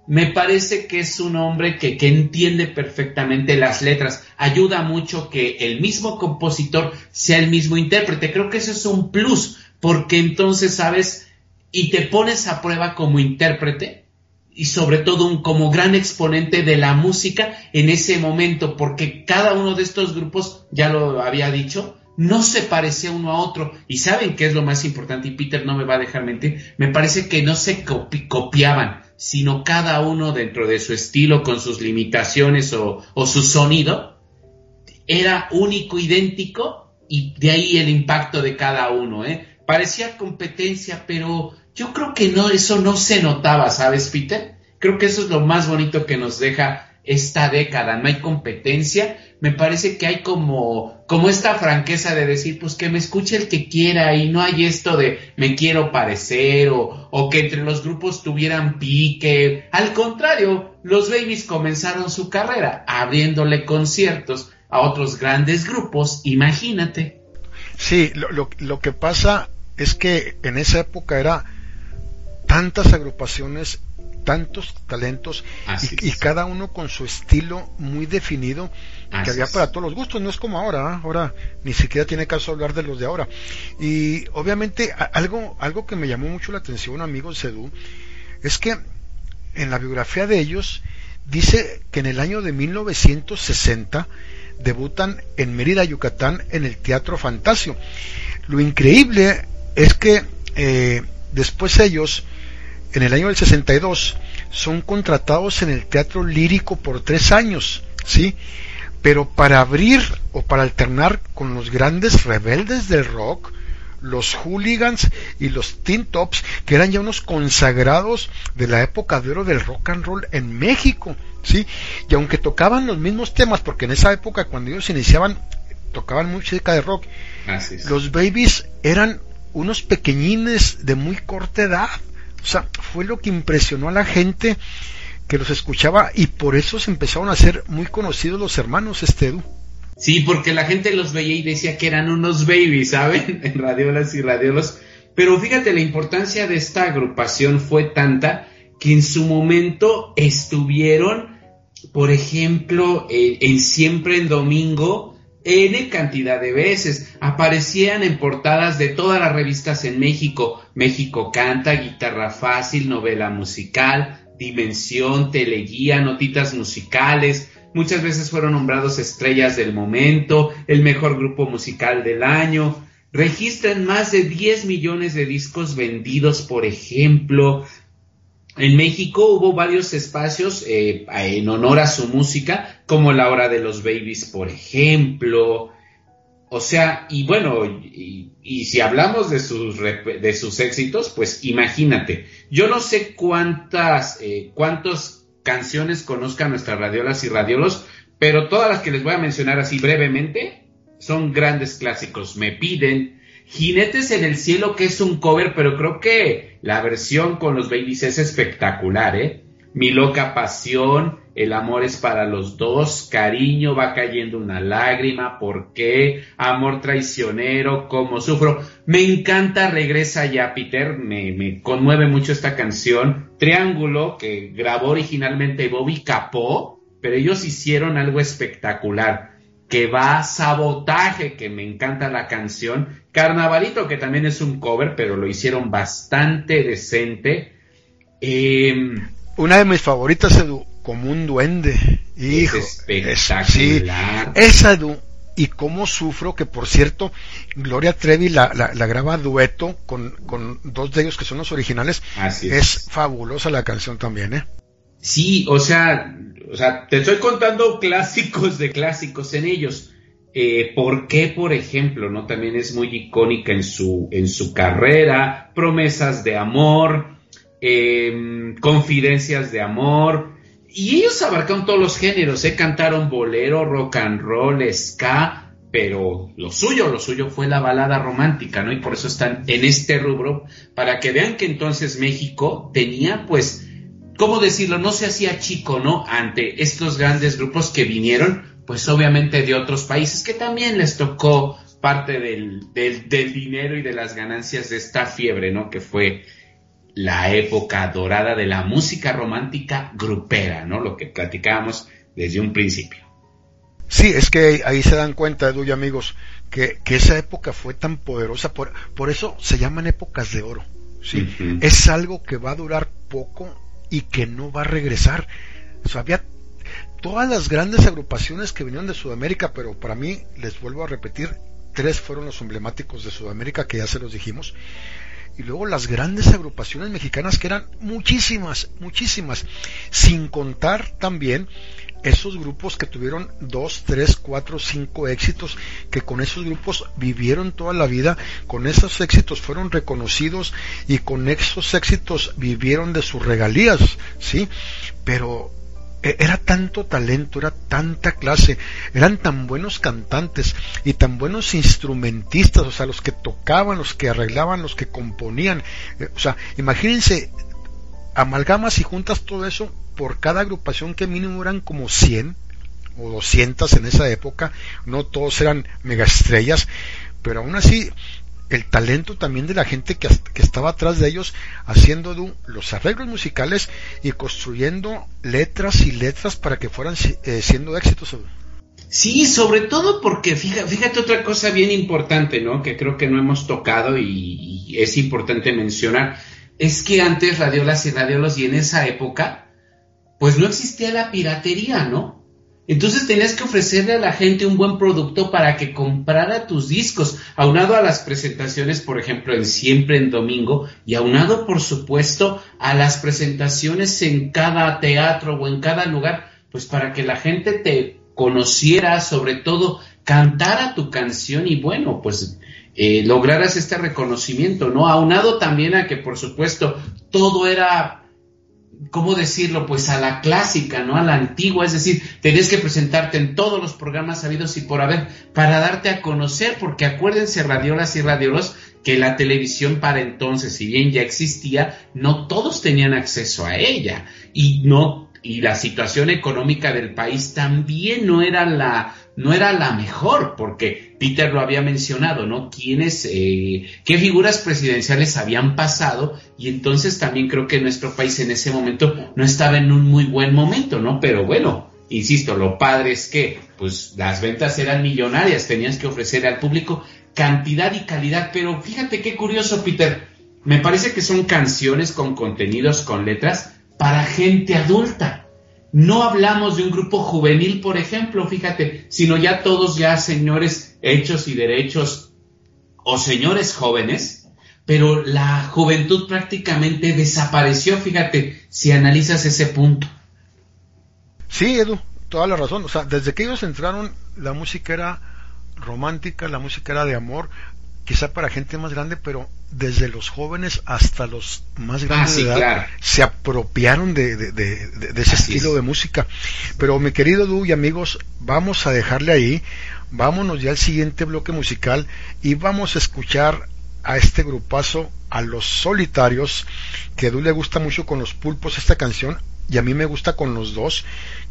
me parece que es un hombre que, que, entiende perfectamente las letras. Ayuda mucho que el mismo compositor sea el mismo intérprete. Creo que eso es un plus, porque entonces sabes y te pones a prueba como intérprete y sobre todo un, como gran exponente de la música en ese momento, porque cada uno de estos grupos, ya lo había dicho, no se parecía uno a otro. Y saben qué es lo más importante, y Peter no me va a dejar mentir, me parece que no se copiaban, sino cada uno dentro de su estilo, con sus limitaciones o, o su sonido, era único, idéntico, y de ahí el impacto de cada uno. ¿eh? Parecía competencia, pero yo creo que no, eso no se notaba, ¿sabes, Peter? Creo que eso es lo más bonito que nos deja esta década. No hay competencia. Me parece que hay como, como esta franqueza de decir, pues que me escuche el que quiera y no hay esto de me quiero parecer o, o que entre los grupos tuvieran pique. Al contrario, los babies comenzaron su carrera abriéndole conciertos a otros grandes grupos. Imagínate. Sí, lo, lo, lo que pasa es que en esa época era tantas agrupaciones, tantos talentos y, cada uno con su estilo muy definido que había para todos los gustos, no es como ahora, ¿eh? ahora ni siquiera tiene caso hablar de los de ahora. Y obviamente algo, algo que me llamó mucho la atención, amigos Sedú, es que en la biografía de ellos dice que en el año de 1960 debutan en Mérida, Yucatán, en el Teatro Fantasio. Lo increíble es que eh, después ellos, en el año del 62, son contratados en el Teatro Lírico por tres años, ¿sí? Pero para abrir o para alternar con los grandes rebeldes del rock, los hooligans y los teen tops, que eran ya unos consagrados de la época de oro del rock and roll en México, ¿sí? Y aunque tocaban los mismos temas, porque en esa época cuando ellos iniciaban tocaban música de rock, los babies eran unos pequeñines de muy corta edad. O sea, fue lo que impresionó a la gente que los escuchaba y por eso se empezaron a ser muy conocidos los hermanos Estedu. Sí, porque la gente los veía y decía que eran unos babies, ¿saben? En radiolas y radiolos. Pero fíjate, la importancia de esta agrupación fue tanta que en su momento estuvieron, por ejemplo, en Siempre en Domingo, N cantidad de veces. Aparecían en portadas de todas las revistas en México. México Canta, Guitarra Fácil, Novela Musical, Dimensión, Teleguía, Notitas Musicales, muchas veces fueron nombrados estrellas del momento, el mejor grupo musical del año, registran más de 10 millones de discos vendidos, por ejemplo. En México hubo varios espacios eh, en honor a su música, como la hora de los babies, por ejemplo. O sea, y bueno, y, si hablamos de sus, de sus éxitos, pues imagínate, yo no sé cuántas, eh, cuántos canciones conozcan nuestras radiolas y radiolos, pero todas las que les voy a mencionar así brevemente son grandes clásicos. Me piden Jinetes en el cielo, que es un cover, pero creo que la versión con los babies es espectacular, ¿eh? Mi loca pasión, el amor es para los dos, cariño, va cayendo una lágrima, ¿por qué? Amor traicionero, cómo sufro. Me encanta, regresa ya Peter, me, me conmueve mucho esta canción. Triángulo, que grabó originalmente Bobby Capó, pero ellos hicieron algo espectacular que va a sabotaje, que me encanta la canción. Carnavalito, que también es un cover, pero lo hicieron bastante decente. Eh, Una de mis favoritas, Edu, como un duende. Hijo, es espectacular. esa Edu, y cómo sufro, que por cierto, Gloria Trevi la, la, graba dueto con, con, dos de ellos que son los originales. Así es. fabulosa la canción también, ¿eh? Sí, o sea, o sea, te estoy contando clásicos de clásicos en ellos. Eh, ¿Por qué, por ejemplo, no? También es muy icónica en su, en su carrera, promesas de amor, eh, confidencias de amor, y ellos abarcaron todos los géneros, ¿eh? cantaron bolero, rock and roll, ska, pero lo suyo, lo suyo fue la balada romántica, ¿no? Y por eso están en este rubro, para que vean que entonces México tenía, pues, ¿cómo decirlo? No se hacía chico, ¿no? Ante estos grandes grupos que vinieron, pues obviamente de otros países, que también les tocó parte del, del, del dinero y de las ganancias de esta fiebre, ¿no? Que fue la época dorada de la música romántica grupera, ¿no? Lo que platicábamos desde un principio. Sí, es que ahí se dan cuenta, Edu y amigos, que, esa época fue tan poderosa, por, por eso se llaman épocas de oro. ¿sí? Es algo que va a durar poco y que no va a regresar. O había todas las grandes agrupaciones que vinieron de Sudamérica, pero para mí, les vuelvo a repetir, tres fueron los emblemáticos de Sudamérica, que ya se los dijimos y luego las grandes agrupaciones mexicanas que eran muchísimas, muchísimas, sin contar también esos grupos que tuvieron dos, tres, cuatro, cinco éxitos, que con esos grupos vivieron toda la vida, con esos éxitos fueron reconocidos y con esos éxitos vivieron de sus regalías, ¿sí? Pero e-, era tanto talento, era tanta clase, eran tan buenos cantantes y tan buenos instrumentistas, o sea, los que tocaban, los que arreglaban, los que componían. Eh, o sea, imagínense, amalgamas y juntas todo eso por cada agrupación que mínimo eran como 100 o 200 en esa época, no todos eran megaestrellas, pero aún así el talento también de la gente que, que estaba atrás de ellos haciendo los arreglos musicales y construyendo letras y letras para que fueran eh, siendo éxitos. Sí, sobre todo porque fíjate, fíjate, otra cosa bien importante, ¿no? Que creo que no hemos tocado y, es importante mencionar, es que antes radiolas y radiolos y en esa época, pues no existía la piratería, ¿no? Entonces tenías que ofrecerle a la gente un buen producto para que comprara tus discos, aunado a las presentaciones, por ejemplo, en Siempre en Domingo, y aunado, por supuesto, a las presentaciones en cada teatro o en cada lugar, pues para que la gente te conociera, sobre todo, cantara tu canción y bueno, pues eh, lograras este reconocimiento, ¿no? Aunado también a que, por supuesto, todo era ¿cómo decirlo? Pues a la clásica, ¿no? A la antigua, es decir, tenías que presentarte en todos los programas habidos y por haber para darte a conocer, porque acuérdense, radiolas y radiolos, que la televisión para entonces, si bien ya existía, no todos tenían acceso a ella y no y la situación económica del país también no era la no era la mejor, porque Peter lo había mencionado, ¿no? ¿Quiénes, eh, qué figuras presidenciales habían pasado? Y entonces también creo que nuestro país en ese momento no estaba en un muy buen momento, ¿no? Pero bueno, insisto, lo padre es que, pues, las ventas eran millonarias, tenías que ofrecer al público cantidad y calidad, pero fíjate qué curioso, Peter, me parece que son canciones con contenidos, con letras, para gente adulta. No hablamos de un grupo juvenil, por ejemplo, fíjate, sino ya todos ya señores hechos y derechos o señores jóvenes, pero la juventud prácticamente desapareció, fíjate, si analizas ese punto. Sí, Edu, toda la razón. O sea, desde que ellos entraron, la música era romántica, la música era de amor, quizá para gente más grande, pero desde los jóvenes hasta los más grandes de edad se apropiaron de, ese estilo de música. Pero mi querido Du y amigos, vamos a dejarle ahí, vámonos ya al siguiente bloque musical y vamos a escuchar a este grupazo, a los solitarios, que a Du le gusta mucho con los pulpos esta canción, y a mí me gusta con los dos,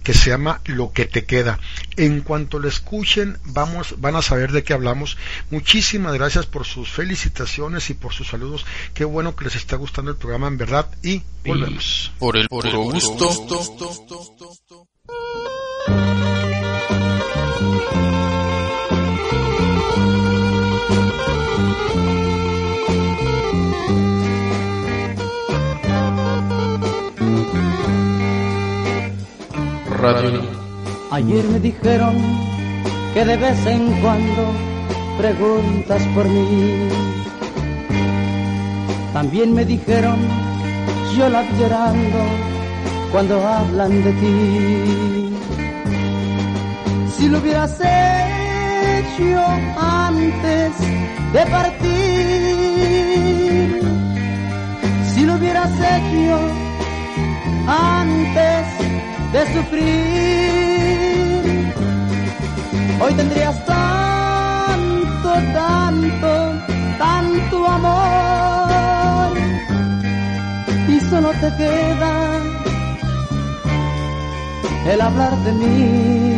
que se llama Lo que te queda. En cuanto lo escuchen, vamos, van a saber de qué hablamos. Muchísimas gracias por sus felicitaciones y por sus saludos. Qué bueno que les está gustando el programa en verdad y volvemos. Por el puro gusto. Ayer me dijeron que de vez en cuando preguntas por mí. También me dijeron, yo la llorando cuando hablan de ti. Si lo hubieras hecho antes de partir, si lo hubieras hecho antes de sufrir. Hoy tendrías tanto, tanto, tanto amor y solo te queda el hablar de mí.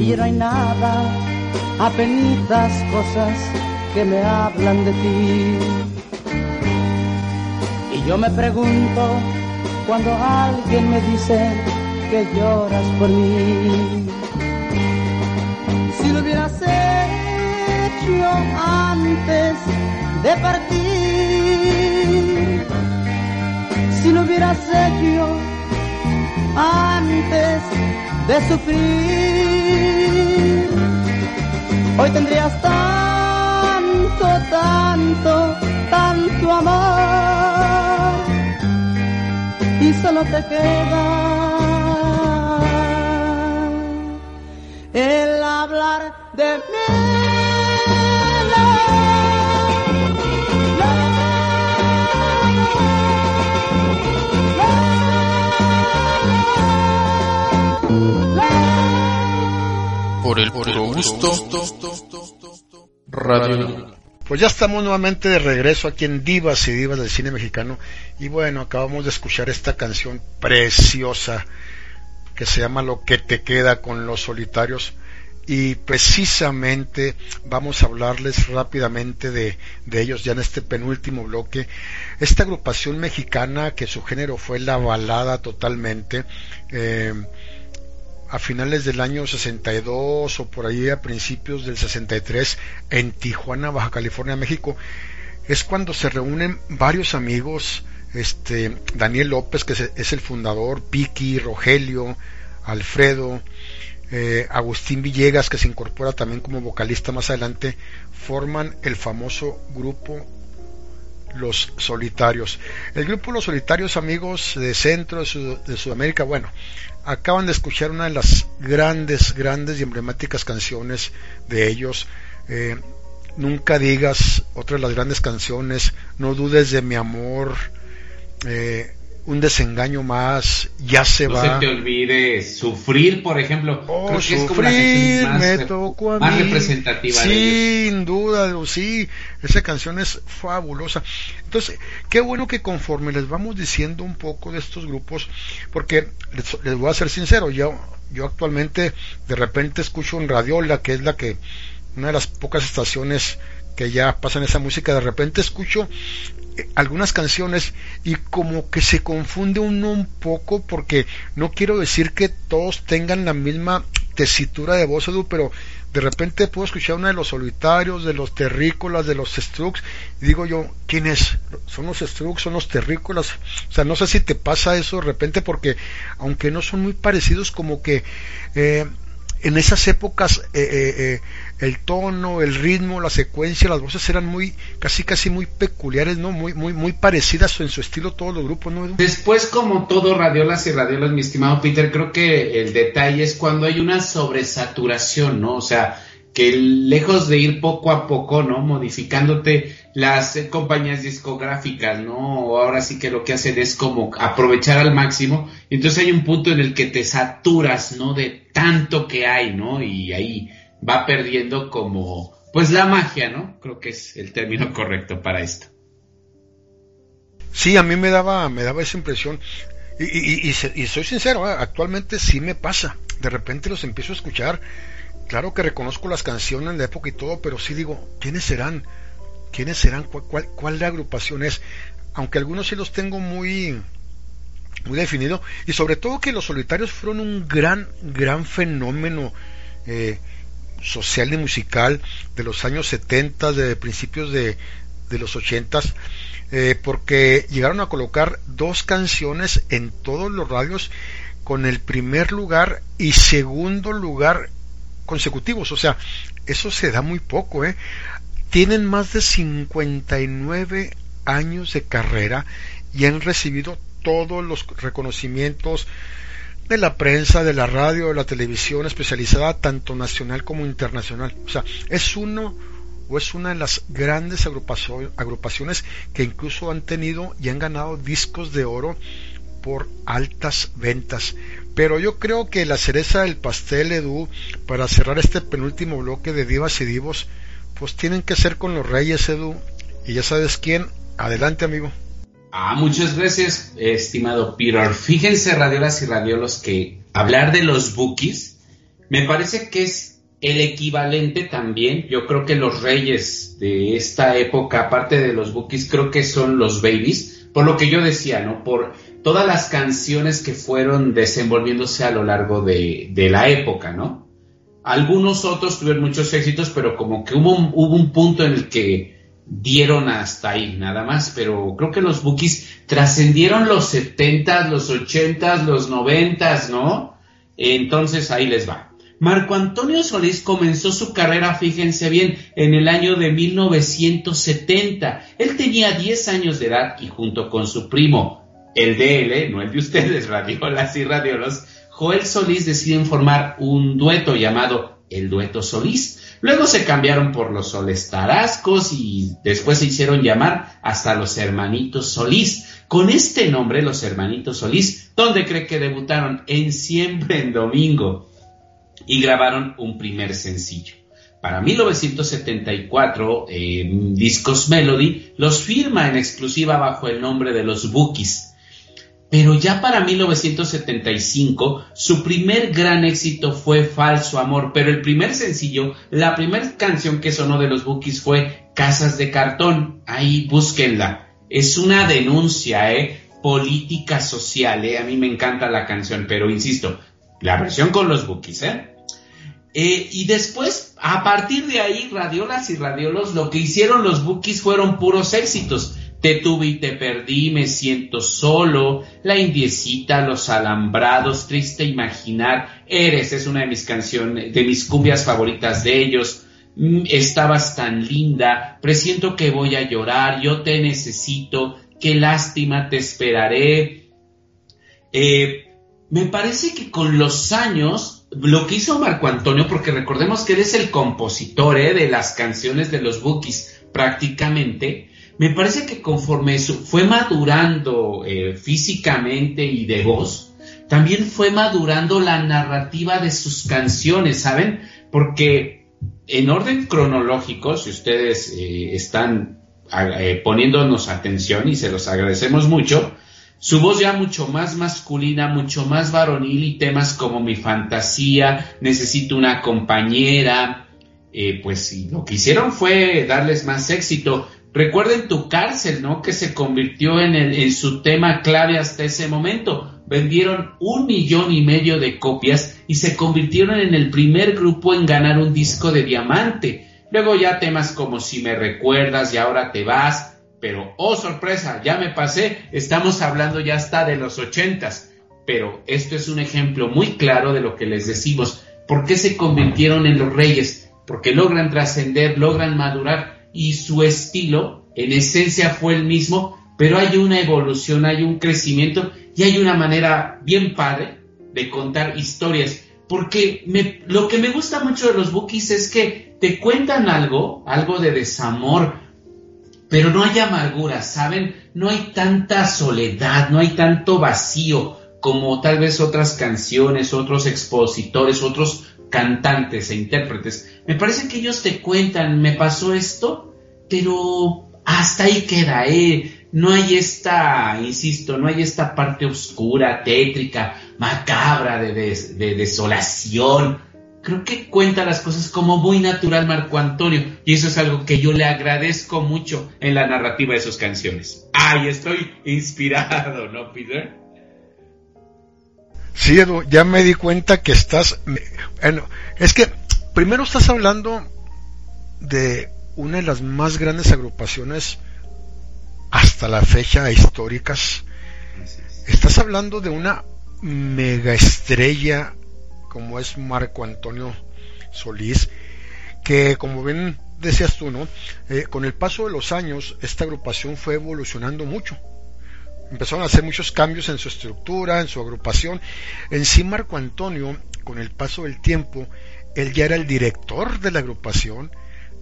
Y no hay nada, apenas cosas que me hablan de ti. Y yo me pregunto cuando alguien me dice que lloras por mí. Si lo hubieras hecho antes de partir, si lo hubieras hecho antes de sufrir. Hoy tendrías tanto, tanto, tanto amor y solo te queda el hablar de mí. Por el puro gusto. Radio. Pues ya estamos nuevamente de regreso aquí en Divas y Divas del cine mexicano y bueno, acabamos de escuchar esta canción preciosa que se llama Lo que te queda con los solitarios y precisamente vamos a hablarles rápidamente de, ellos ya en este penúltimo bloque. Esta agrupación mexicana que su género fue la balada totalmente, eh, a finales del año 62 o por ahí a principios del 63 en Tijuana, Baja California, México, es cuando se reúnen varios amigos, este Daniel López que es el fundador, Piki, Rogelio, Alfredo, eh, Agustín Villegas, que se incorpora también como vocalista más adelante, forman el famoso grupo Los Solitarios. El grupo Los Solitarios, amigos de Centro, de, Sudamérica, bueno, acaban de escuchar una de las grandes, grandes y emblemáticas canciones de ellos. Eh, nunca digas, otra de las grandes canciones, no dudes de mi amor. Eh, un desengaño más, ya se va. No se te olvide sufrir, por ejemplo. Oh, creo que es como la más, tocó a más representativa. Sin duda, sí, esa canción es fabulosa. Entonces, qué bueno que conforme les vamos diciendo un poco de estos grupos, porque les, voy a ser sincero, yo, yo actualmente de repente escucho en Radiola, que es la que, una de las pocas estaciones que ya pasan esa música, de repente escucho algunas canciones y como que se confunde uno un poco porque no quiero decir que todos tengan la misma tesitura de voz, Edu, pero de repente puedo escuchar una de los solitarios, de los terrícolas, de los strux, y digo yo, ¿quién es? ¿Son los strux? ¿Son los terrícolas? O sea, no sé si te pasa eso de repente porque, aunque no son muy parecidos, como que eh, en esas épocas eh, eh, eh, el tono, el ritmo, la secuencia, las voces eran muy, casi casi muy peculiares, ¿no? Muy, muy, muy parecidas en su estilo todos los grupos, ¿no? Después, como todo radiolas y radiolas, mi estimado Peter, creo que el detalle es cuando hay una sobresaturación, ¿no? O sea, que lejos de ir poco a poco, ¿no? Modificándote las compañías discográficas, ¿no? Ahora sí que lo que hacen es como aprovechar al máximo. Entonces hay un punto en el que te saturas, ¿no? De tanto que hay, ¿no? Y ahí va perdiendo como, pues la magia, ¿no? Creo que es el término correcto para esto. Sí, a mí me daba, me daba esa impresión. Y, y, soy sincero, ¿eh? actualmente sí me pasa. De repente los empiezo a escuchar. Claro que reconozco las canciones de la época y todo, pero sí digo, ¿quiénes serán? ¿Quiénes serán? ¿Cuál, cuál, la agrupación es? Aunque algunos sí los tengo muy, muy definido. Y sobre todo que los solitarios fueron un gran, gran fenómeno. Eh, social y musical de los años 70, de principios de, de los 80, eh, porque llegaron a colocar dos canciones en todos los radios con el primer lugar y segundo lugar consecutivos. O sea, eso se da muy poco. ¿eh? Tienen más de 59 años de carrera y han recibido todos los reconocimientos de la prensa, de la radio, de la televisión especializada, tanto nacional como internacional. O sea, es uno o es una de las grandes agrupaciones que incluso han tenido y han ganado discos de oro por altas ventas. Pero yo creo que la cereza del pastel, Edu, para cerrar este penúltimo bloque de divas y divos, pues tienen que ser con los reyes, Edu. Y ya sabes quién. Adelante, amigo. Ah, muchas gracias, estimado Peter. Fíjense, radiolas y radiolos, que hablar de los bookies me parece que es el equivalente también. Yo creo que los reyes de esta época, aparte de los bookies, creo que son los babies. Por lo que yo decía, ¿no? Por todas las canciones que fueron desenvolviéndose a lo largo de, la época, ¿no? Algunos otros tuvieron muchos éxitos, pero como que hubo un punto en el que dieron hasta ahí, nada más, pero creo que los Bookies trascendieron los 70, los 80, los 90, ¿no? Entonces ahí les va. Marco Antonio Solís comenzó su carrera, fíjense bien, en el año de 1970. Él tenía 10 años de edad y junto con su primo, el de él, ¿eh? no el de ustedes, radiolas y radiolos, Joel Solís deciden formar un dueto llamado el Dueto Solís Luego se cambiaron por los Soles Tarascos y después se hicieron llamar hasta los Hermanitos Solís. Con este nombre, los Hermanitos Solís, ¿dónde cree que debutaron? En Siempre en Domingo. y grabaron un primer sencillo. Para 1974, eh, Discos Melody los firma en exclusiva bajo el nombre de los Bookies. Pero ya para 1975, su primer gran éxito fue Falso Amor, pero el primer sencillo, la primera canción que sonó de los Bookies fue Casas de Cartón. Ahí búsquenla. Es una denuncia, ¿eh? Política social, ¿eh? A mí me encanta la canción, pero insisto, la versión con los Bookies, ¿eh? Eh, y después, a partir de ahí, radiolas y radiolos, lo que hicieron los Bookies fueron puros éxitos. Te tuve y te perdí, me siento solo, La indiecita, Los alambrados, Triste imaginar, Eres es una de mis canciones, de mis cumbias favoritas de ellos. Mm, estabas tan linda, presiento que voy a llorar, yo te necesito, qué lástima te esperaré. Eh, me parece que con los años lo que hizo Marco Antonio, porque recordemos que él es el compositor ¿eh? de las canciones de los Bookies prácticamente, me parece que conforme fue madurando eh, físicamente y de voz, también fue madurando la narrativa de sus canciones, ¿saben? Porque en orden cronológico, si ustedes eh, están poniéndonos atención y se los agradecemos mucho, su voz ya mucho más masculina, mucho más varonil y temas como mi fantasía, necesito una compañera, eh, pues lo que hicieron fue darles más éxito. Recuerden tu cárcel, ¿no? Que se convirtió en, en su tema clave hasta ese momento. Vendieron un millón y medio de copias y se convirtieron en el primer grupo en ganar un disco de diamante. Luego ya temas como Si me recuerdas y ahora te vas, pero, oh sorpresa, ya me pasé, estamos hablando ya hasta de los ochentas. Pero esto es un ejemplo muy claro de lo que les decimos. ¿Por qué se convirtieron en los reyes? Porque logran trascender, logran madurar y su estilo en esencia fue el mismo, pero hay una evolución, hay un crecimiento y hay una manera bien padre de contar historias. Porque lo que me gusta mucho de los bookies es que te cuentan algo, algo de desamor, pero no hay amargura, ¿saben? No hay tanta soledad, no hay tanto vacío como tal vez otras canciones, otros expositores, otros cantantes e intérpretes. Me parece que ellos te cuentan, me pasó esto, pero hasta ahí queda, ¿eh? No hay esta, insisto, no hay esta parte oscura, tétrica, macabra de, de desolación, creo que cuenta las cosas como muy natural Marco Antonio y eso es algo que yo le agradezco mucho en la narrativa de sus canciones. Ay, estoy inspirado, ¿no, Peter? Sí, Edu, ya me di cuenta que estás... Bueno, es que primero estás hablando de una de las más grandes agrupaciones hasta la fecha históricas. Estás hablando de una mega estrella como es Marco Antonio Solís, que como bien decías tú, ¿no? Eh, con el paso de los años, esta agrupación fue evolucionando mucho. Empezaron a hacer muchos cambios en su estructura, en su agrupación. En sí, Marco Antonio, con el paso del tiempo, él ya era el director de la agrupación,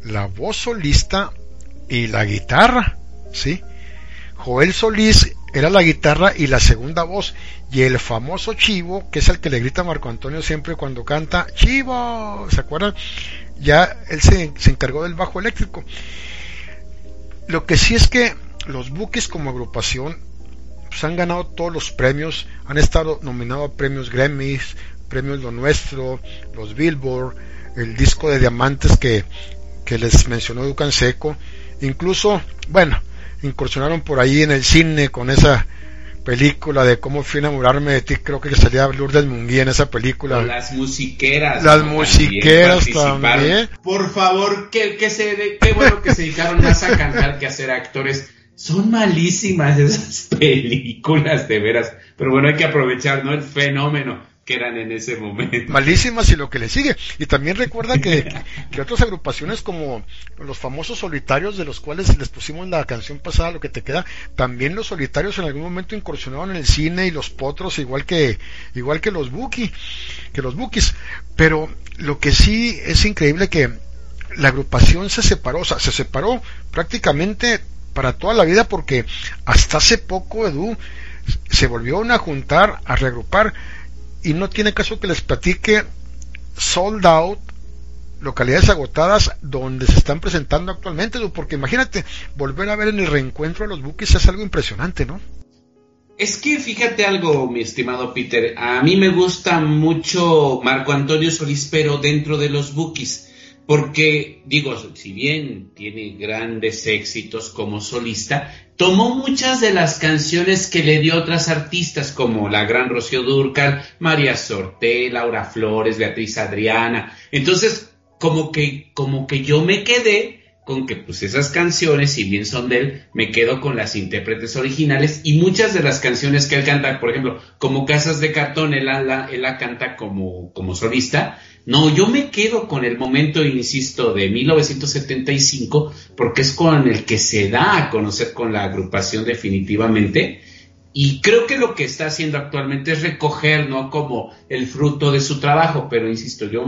la voz solista y la guitarra, ¿sí? Joel Solís era la guitarra y la segunda voz, y el famoso Chivo, que es el que le grita a Marco Antonio siempre cuando canta Chivo, ¿se acuerdan? Ya él se, encargó del bajo eléctrico. Lo que sí es que los buques como agrupación pues, han ganado todos los premios, han estado nominados a premios Grammys, premios Lo Nuestro, los Billboard, el disco de diamantes que, que les mencionó Ducan Seco, incluso, bueno, incursionaron por ahí en el cine con esa película de cómo fui a enamorarme de ti, creo que salía Lourdes Munguía en esa película. las musiqueras. Las musiqueras también, Por favor, que, que se, qué bueno que se dedicaron más a cantar que a ser actores. Son malísimas esas películas, de veras. Pero bueno, hay que aprovechar, ¿no? El fenómeno que eran en ese momento. Malísimas y lo que le sigue. Y también recuerda que, que otras agrupaciones como los famosos solitarios de los cuales les pusimos la canción pasada, lo que te queda, también los solitarios en algún momento incursionaron en el cine y los potros igual que, igual que los Buki, que los Bukis. Pero lo que sí es increíble que la agrupación se separó, o sea, se separó prácticamente para toda la vida porque hasta hace poco Edu se volvió a juntar, a reagrupar y no tiene caso que les platique sold out, localidades agotadas donde se están presentando actualmente, porque imagínate, volver a ver en el reencuentro a los Bookies es algo impresionante, ¿no? Es que fíjate algo, mi estimado Peter, a mí me gusta mucho Marco Antonio Solís, pero dentro de los Bookies, porque digo, si bien tiene grandes éxitos como solista, tomó muchas de las canciones que le dio otras artistas como la gran Rocío Durcal, María Sorté, Laura Flores, Beatriz Adriana. Entonces, como que, como que yo me quedé con que pues esas canciones, si bien son de él, me quedo con las intérpretes originales y muchas de las canciones que él canta, por ejemplo, como Casas de Cartón, él la, él la canta como, como solista. No, yo me quedo con el momento, insisto, de 1975, porque es con el que se da a conocer con la agrupación definitivamente y creo que lo que está haciendo actualmente es recoger, ¿no? Como el fruto de su trabajo, pero insisto, yo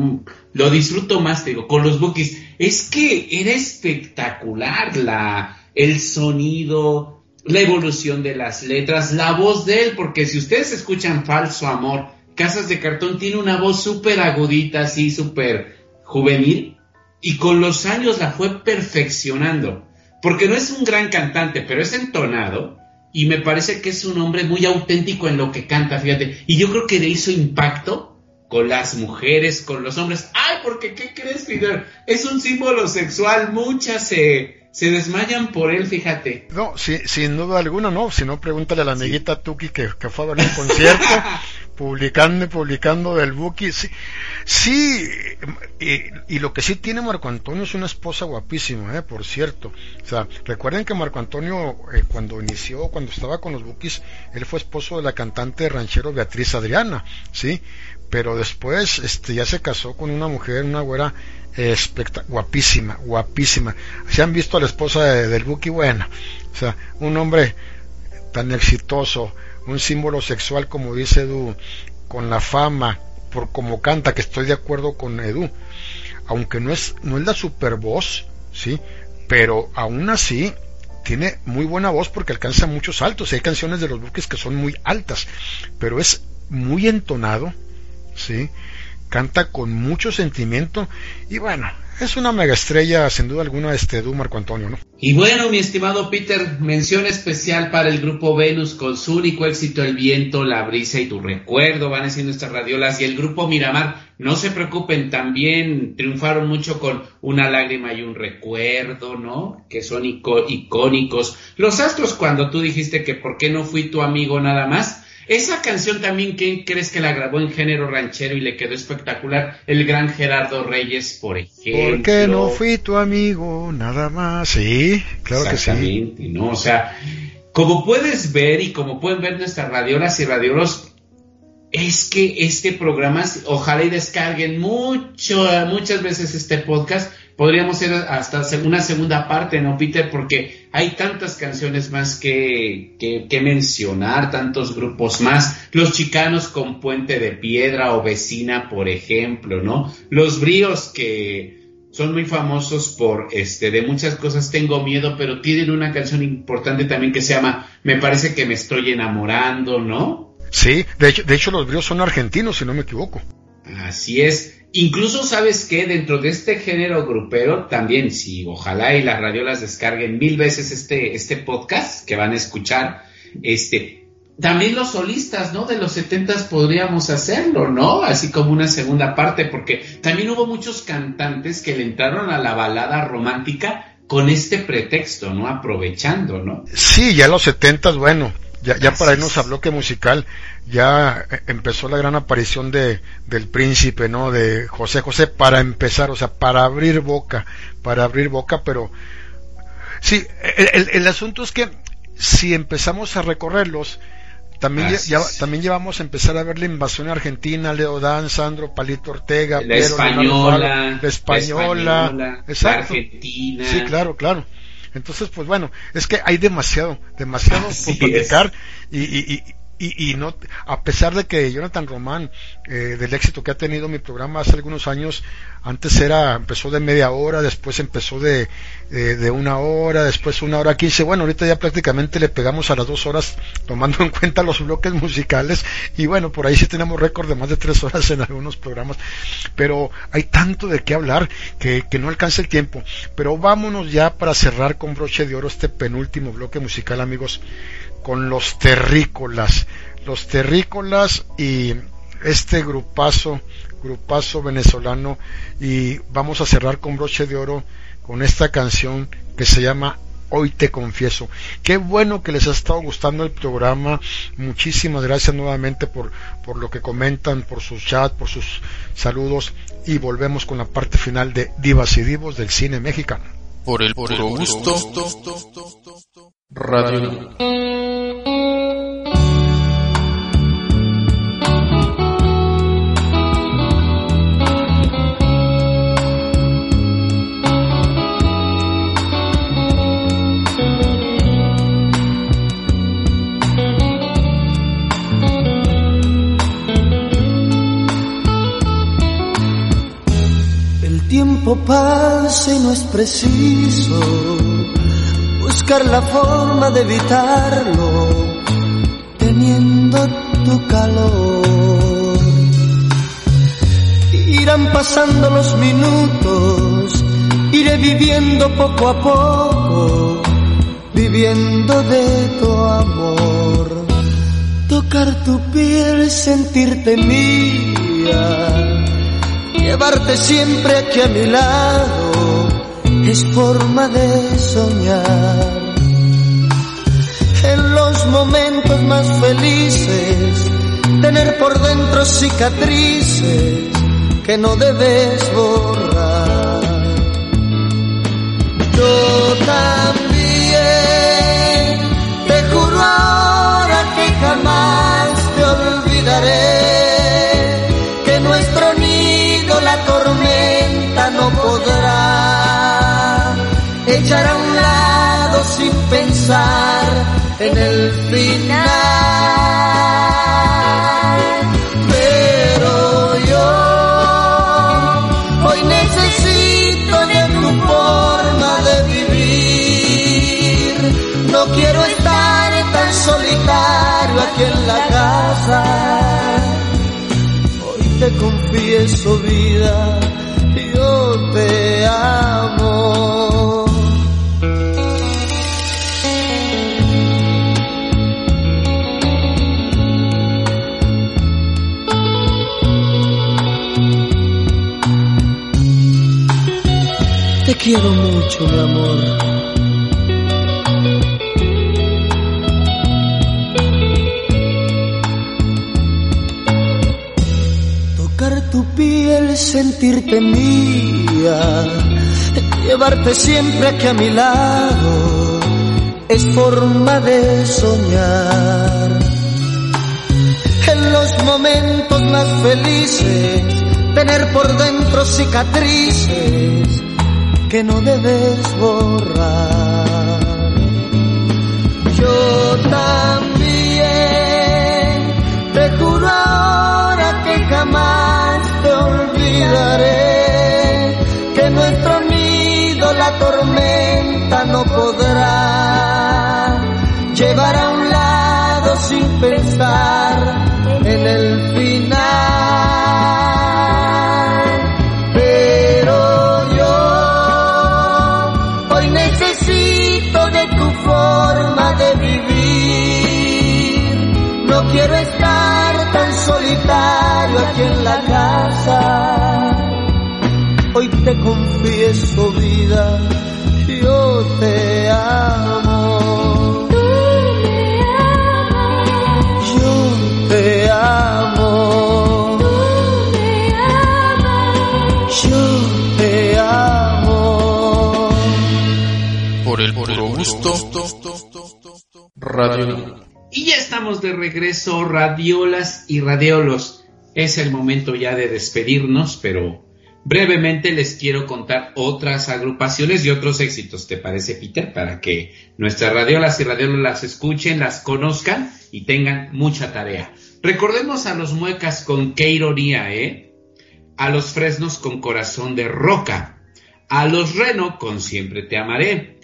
lo disfruto más, te digo, con los bookies. Es que era espectacular la, el sonido, la evolución de las letras, la voz de él, porque si ustedes escuchan Falso Amor, Casas de Cartón tiene una voz súper agudita, así súper juvenil, y con los años la fue perfeccionando, porque no es un gran cantante, pero es entonado y me parece que es un hombre muy auténtico en lo que canta, fíjate. Y yo creo que le hizo impacto con las mujeres, con los hombres. Ay, porque ¿qué crees, Fidel? Es un símbolo sexual, muchas se, se desmayan por él, fíjate. No, sin duda alguna no, si no pregúntale a la amiguita Tuki que, que, fue a ver un concierto, publicando y publicando del Buki. Sí, sí y, lo que sí tiene Marco Antonio es una esposa guapísima, eh, por cierto. O sea, recuerden que Marco Antonio, eh, cuando inició, cuando estaba con los Bukis, él fue esposo de la cantante ranchero Beatriz Adriana, ¿sí? Pero después este, ya se casó con una mujer, una güera guapísima, guapísima. Se han visto a la esposa del Buki, bueno, o sea, un hombre tan exitoso, un símbolo sexual como dice Edu, con la fama, por como canta, que estoy de acuerdo con Edu, aunque no es, no es la super voz, ¿sí? Pero aún así tiene muy buena voz porque alcanza muchos altos. Hay canciones de los buques que son muy altas, pero es muy entonado, ¿sí? Canta con mucho sentimiento y bueno, es una mega estrella sin duda alguna este Du Marco Antonio, ¿no? Y bueno, mi estimado Peter, mención especial para el grupo Venus con su único éxito El viento, la brisa y tu recuerdo van haciendo estas radiolas y el grupo Miramar, no se preocupen, también triunfaron mucho con Una lágrima y un recuerdo, ¿no? Que son icónicos. Los Astros cuando tú dijiste que por qué no fui tu amigo nada más, esa canción también, ¿quién crees que la grabó en género ranchero y le quedó espectacular? El gran Gerardo Reyes, por ejemplo. ¿Por qué no fui tu amigo nada más? Sí, claro que sí. ¿no? O sea, como puedes ver y como pueden ver nuestras radiolas y radiolos, es que este programa, ojalá y descarguen mucho, muchas veces este podcast, podríamos hacer hasta una segunda parte, ¿no, Peter? Porque hay tantas canciones más que, que, mencionar, tantos grupos más. Los chicanos con Puente de Piedra o Vecina, por ejemplo, ¿no? Los bríos que son muy famosos por, este, de muchas cosas tengo miedo, pero tienen una canción importante también que se llama Me parece que me estoy enamorando, ¿no? Sí, de hecho, de hecho los bríos son argentinos, si no me equivoco. Así es. Incluso sabes que dentro de este género grupero, también, si ojalá y las radiolas descarguen mil veces este, este podcast que van a escuchar, este, también los solistas, ¿no? De los setentas podríamos hacerlo, ¿no? Así como una segunda parte, porque también hubo muchos cantantes que le entraron a la balada romántica con este pretexto, ¿no? Aprovechando, ¿no? Sí, ya los setentas, bueno, ya, ya para irnos a bloque musical, ya empezó la gran aparición de, del príncipe, ¿no? De José José para empezar, o sea, para abrir boca, para abrir boca, pero sí, el, el, asunto es que si empezamos a recorrerlos, también, ya, también llevamos a empezar a ver la invasión argentina, Leo Dan, Sandro, Palito Ortega, la española, la española, la argentina. Sí, claro, claro. Entonces, pues bueno, es que hay demasiado, demasiado por platicar y, y, y, no, a pesar de que Jonathan Román, eh, del éxito que ha tenido mi programa hace algunos años, antes era, empezó de media hora, después empezó de, de, una hora, después una hora quince, bueno, ahorita ya prácticamente le pegamos a las dos horas tomando en cuenta los bloques musicales y bueno, por ahí sí tenemos récord de más de tres horas en algunos programas, pero hay tanto de qué hablar que, que no alcanza el tiempo, pero vámonos ya para cerrar con broche de oro este penúltimo bloque musical, amigos con los terrícolas. Los terrícolas y este grupazo, grupazo venezolano. Y vamos a cerrar con broche de oro con esta canción que se llama Hoy te confieso. Qué bueno que les ha estado gustando el programa. Muchísimas gracias nuevamente por, por lo que comentan, por sus chats, por sus saludos. Y volvemos con la parte final de Divas y Divos del cine mexicano. Por el puro gusto. Radio. tiempo pasa y no es preciso buscar la forma de evitarlo teniendo tu calor. Irán pasando los minutos, iré viviendo poco a poco, viviendo de tu amor. Tocar tu piel, sentirte mía Llevarte siempre aquí a mi lado es forma de soñar. En los momentos más felices, tener por dentro cicatrices que no debes borrar. Yo también en el final. Pero yo hoy necesito de tu forma de vivir. No quiero estar tan solitario aquí en la casa. Hoy te confieso vida te amo. Quiero mucho, mi amor. sentirte mía, llevarte siempre aquí a mi lado, es forma de soñar. En los momentos más felices, tener por dentro cicatrices que no debes borrar. Yo también te juro ahora que jamás olvidaré que nuestro nido la tormenta no podrá llevar a un lado sin pensar te confieso vida, yo te amo. Yo te amo. Yo te amo. Por el puro gusto. Radio. Y ya estamos de regreso, radiolas y radiolos. Es el momento ya de despedirnos, pero brevemente les quiero contar otras agrupaciones y otros éxitos, ¿te parece, Peter? Para que nuestras radiolas y radiolas las escuchen, las conozcan y tengan mucha tarea. Recordemos a los muecas con qué ironía, ¿eh? A los fresnos con corazón de roca. A los reno con siempre te amaré.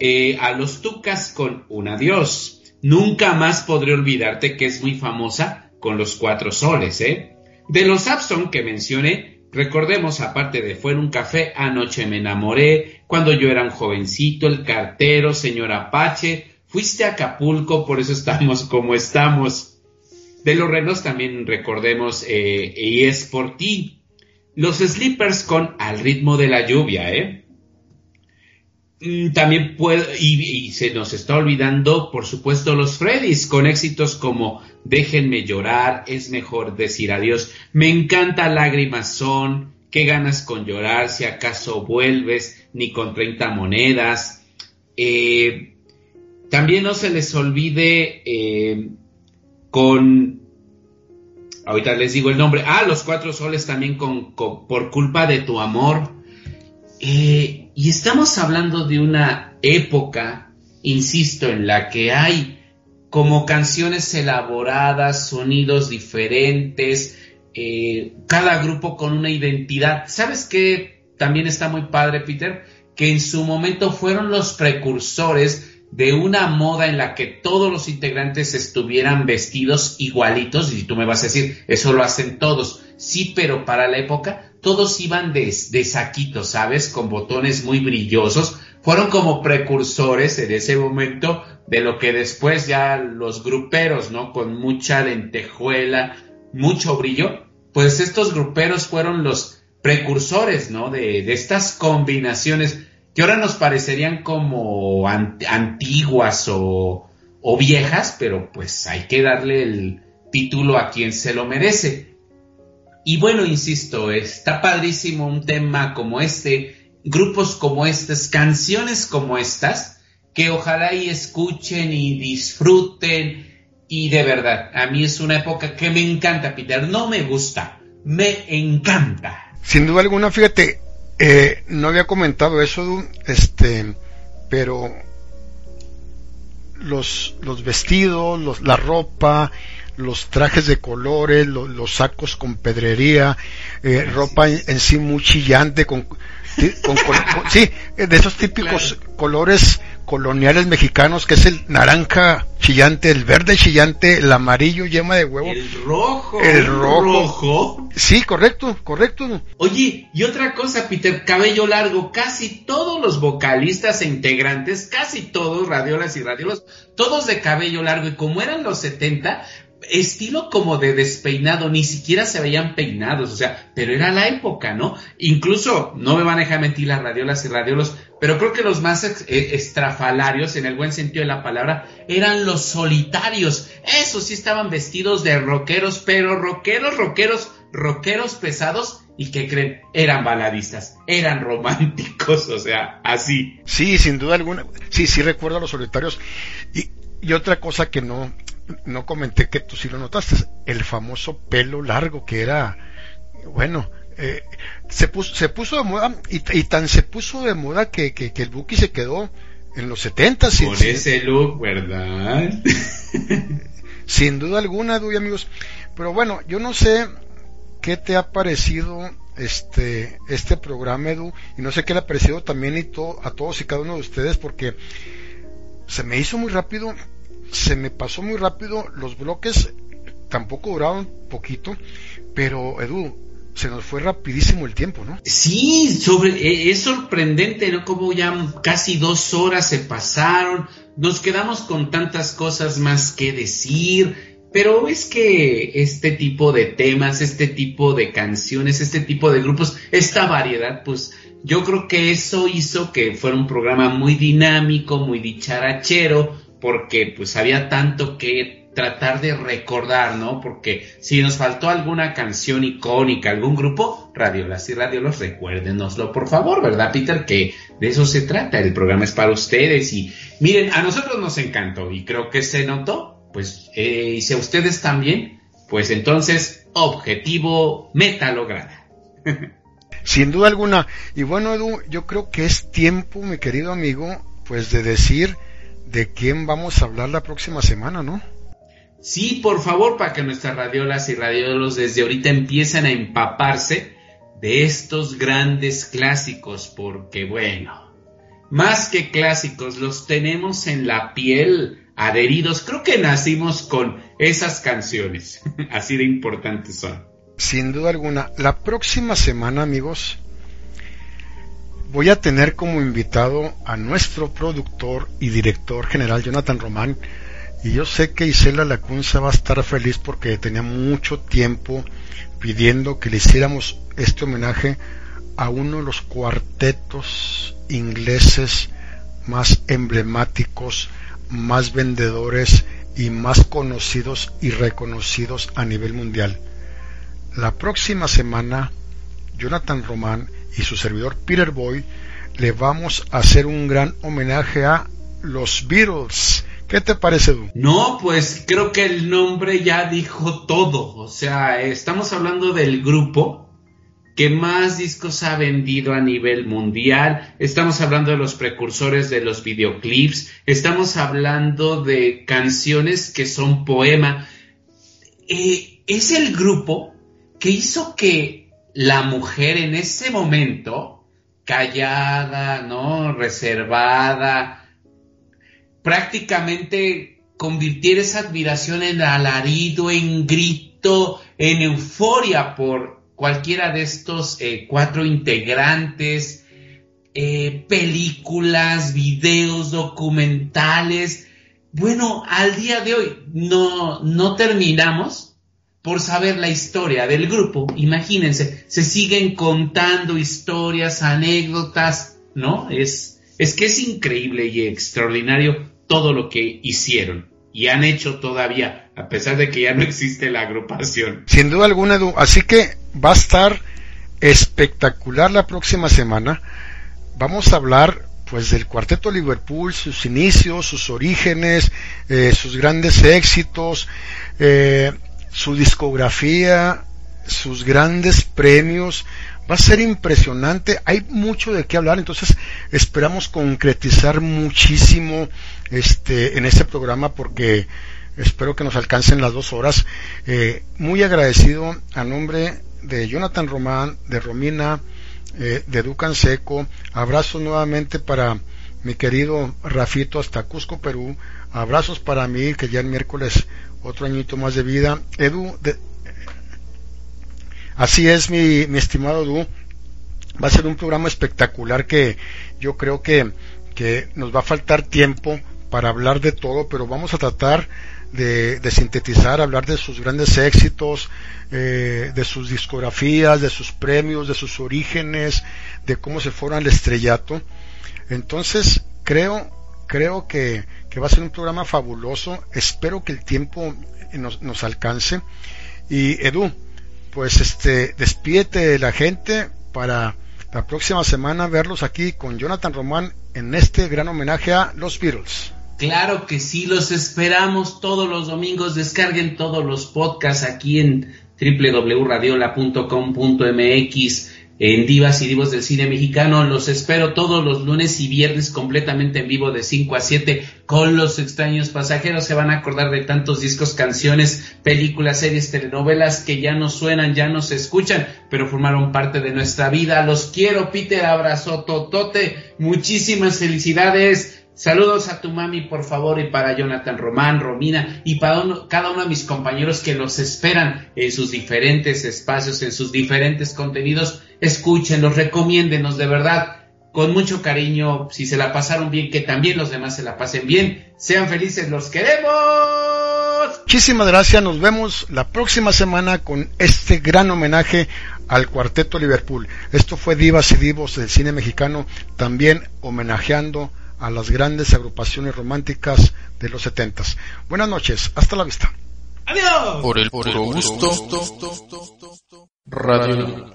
Eh, a los tucas con un adiós. Nunca más podré olvidarte que es muy famosa con los cuatro soles, ¿eh? De los Abson que mencioné, recordemos, aparte de Fue en un café, anoche me enamoré, cuando yo era un jovencito, el cartero, señor Apache, fuiste a Acapulco, por eso estamos como estamos. De los renos también recordemos eh, Y es por ti. Los Slippers con Al ritmo de la lluvia, ¿eh? Mm, también puede, y, se nos está olvidando, por supuesto, los Freddys, con éxitos como Déjenme llorar, es mejor decir adiós, me encanta lágrimas son, qué ganas con llorar, si acaso vuelves, ni con 30 monedas. Eh, también no se les olvide eh, con, ahorita les digo el nombre, ah, los cuatro soles también con, por culpa de tu amor. Eh, y estamos hablando de una época, insisto, en la que hay como canciones elaboradas, sonidos diferentes, eh, cada grupo con una identidad. ¿Sabes qué? También está muy padre, Peter, que en su momento fueron los precursores de una moda en la que todos los integrantes estuvieran vestidos igualitos, y tú me vas a decir, eso lo hacen todos, sí, pero para la época todos iban de, de saquito, ¿sabes? Con botones muy brillosos. Fueron como precursores en ese momento de lo que después ya los gruperos, ¿no? Con mucha lentejuela, mucho brillo. Pues estos gruperos fueron los precursores, ¿no? De, de estas combinaciones que ahora nos parecerían como antiguas o, o viejas, pero pues hay que darle el título a quien se lo merece. Y bueno, insisto, está padrísimo un tema como este, grupos como estos, canciones como estas, que ojalá y escuchen y disfruten. Y de verdad, a mí es una época que me encanta, Peter. No me gusta, me encanta. Sin duda alguna, fíjate, eh, no había comentado eso, este, pero los, los vestidos, la ropa, los trajes de colores, los sacos con pedrería, eh, ropa en, sí muy chillante, con, sí, de esos típicos colores coloniales mexicanos, que es el naranja chillante, el verde chillante, el amarillo yema de huevo. El rojo. El rojo. Sí, correcto, correcto. Oye, y otra cosa, Peter, cabello largo, casi todos los vocalistas e integrantes, casi todos, radiolas y radiolos, todos de cabello largo, y como eran los 70, estilo como de despeinado, ni siquiera se veían peinados, o sea, pero era la época, ¿no? Incluso, no me van a dejar mentir las radiolas y radiolos, pero creo que los más eh, estrafalarios, en el buen sentido de la palabra, eran los solitarios. Esos sí estaban vestidos de rockeros, pero rockeros, rockeros, rockeros pesados y que creen, eran baladistas, eran románticos, o sea, así. Sí, sin duda alguna. Sí, sí recuerdo a los solitarios. Y, y otra cosa que no, no comenté que tú sí lo notaste, el famoso pelo largo que era, bueno, eh, se, puso, se puso de moda y, tan se puso de moda que, que, el Buki se quedó en los 70 Con ese look, ¿verdad? sin duda alguna, Duy, amigos. Pero bueno, yo no sé qué te ha parecido este, este programa, Edu, y no sé qué le ha parecido también y a todos y cada uno de ustedes, porque se me hizo muy rápido se me pasó muy rápido, los bloques tampoco duraron poquito, pero Edu, se nos fue rapidísimo el tiempo, ¿no? Sí, sobre, e, es sorprendente, ¿no? Como ya casi dos horas se pasaron, nos quedamos con tantas cosas más que decir, pero es que este tipo de temas, este tipo de canciones, este tipo de grupos, esta variedad, pues yo creo que eso hizo que fuera un programa muy dinámico, muy dicharachero, porque pues había tanto que tratar de recordar, ¿no? Porque si nos faltó alguna canción icónica, algún grupo, Radiolas y Radiolos, recuérdenoslo por favor, ¿verdad, Peter? Que de eso se trata, el programa es para ustedes y miren, a nosotros nos encantó y creo que se notó, pues, eh, y si a ustedes también, pues entonces, objetivo meta lograda. Sin duda alguna. Y bueno, Edu, yo creo que es tiempo, mi querido amigo, pues de decir de quién vamos a hablar la próxima semana, ¿no? Sí, por favor, para que nuestras radiolas y radiolos desde ahorita empiecen a empaparse de estos grandes clásicos, porque bueno, más que clásicos, los tenemos en la piel adheridos. Creo que nacimos con esas canciones, así de importantes son. Sin duda alguna, la próxima semana, amigos, voy a tener como invitado a nuestro productor y director general, Jonathan Román, y yo sé que Isela Lacunza va a estar feliz porque tenía mucho tiempo pidiendo que le hiciéramos este homenaje a uno de los cuartetos ingleses más emblemáticos, más vendedores y más conocidos y reconocidos a nivel mundial. La próxima semana, Jonathan Román y su servidor Peter Boy le vamos a hacer un gran homenaje a los Beatles ¿Qué te parece, Du? No, pues creo que el nombre ya dijo todo. O sea, estamos hablando del grupo que más discos ha vendido a nivel mundial. Estamos hablando de los precursores de los videoclips. Estamos hablando de canciones que son poema. Eh, es el grupo que hizo que la mujer en ese momento, callada, ¿no? Reservada, prácticamente convirtiera esa admiración en alarido, en grito, en euforia por cualquiera de estos eh, cuatro integrantes, eh, películas, videos, documentales. Bueno, al día de hoy no, no terminamos por saber la historia del grupo. Imagínense, se siguen contando historias, anécdotas, ¿no? Es, es que es increíble y extraordinario todo lo que hicieron y han hecho todavía, a pesar de que ya no existe la agrupación. Sin duda alguna, así que va a estar espectacular la próxima semana. Vamos a hablar pues del cuarteto Liverpool, sus inicios, sus orígenes, eh, sus grandes éxitos, eh, su discografía, sus grandes premios, va a ser impresionante, hay mucho de qué hablar, entonces esperamos concretizar muchísimo este, en este programa porque espero que nos alcancen las dos horas. Eh, muy agradecido a nombre de Jonathan Román, de Romina, eh, de Ducan Seco, abrazos nuevamente para mi querido Rafito hasta Cusco, Perú, abrazos para mí, que ya el miércoles otro añito más de vida. Edu, de, Así es, mi, estimado Du. Va a ser un programa espectacular que yo creo que, que nos va a faltar tiempo para hablar de todo, pero vamos a tratar de, de sintetizar, hablar de sus grandes éxitos, eh, de sus discografías, de sus premios, de sus orígenes, de cómo se fueron al estrellato. Entonces, creo, creo que, que va a ser un programa fabuloso. Espero que el tiempo nos, nos alcance. Y Edu, pues este, despídete de la gente para la próxima semana verlos aquí con Jonathan Román en este gran homenaje a los Beatles. Claro que sí, los esperamos todos los domingos. Descarguen todos los podcasts aquí en www.radiola.com.mx en Divas y Divos del Cine Mexicano. Los espero todos los lunes y viernes completamente en vivo de 5 a 7 con los extraños pasajeros. Se van a acordar de tantos discos, canciones, películas, series, telenovelas que ya no suenan, ya no se escuchan, pero formaron parte de nuestra vida. Los quiero, Peter. Abrazo, Totote. Muchísimas felicidades. Saludos a tu mami, por favor, y para Jonathan Román, Romina, y para cada uno de mis compañeros que los esperan en sus diferentes espacios, en sus diferentes contenidos. Escúchenlos, recomiéndenos de verdad, con mucho cariño, si se la pasaron bien, que también los demás se la pasen bien. Sean felices, los queremos. Muchísimas gracias, nos vemos la próxima semana con este gran homenaje al Cuarteto Liverpool. Esto fue Divas y Divos del cine mexicano, también homenajeando las grandes agrupaciones románticas de los setentas. Buenas noches, hasta la vista. Adiós. Por el puro gusto. Radio.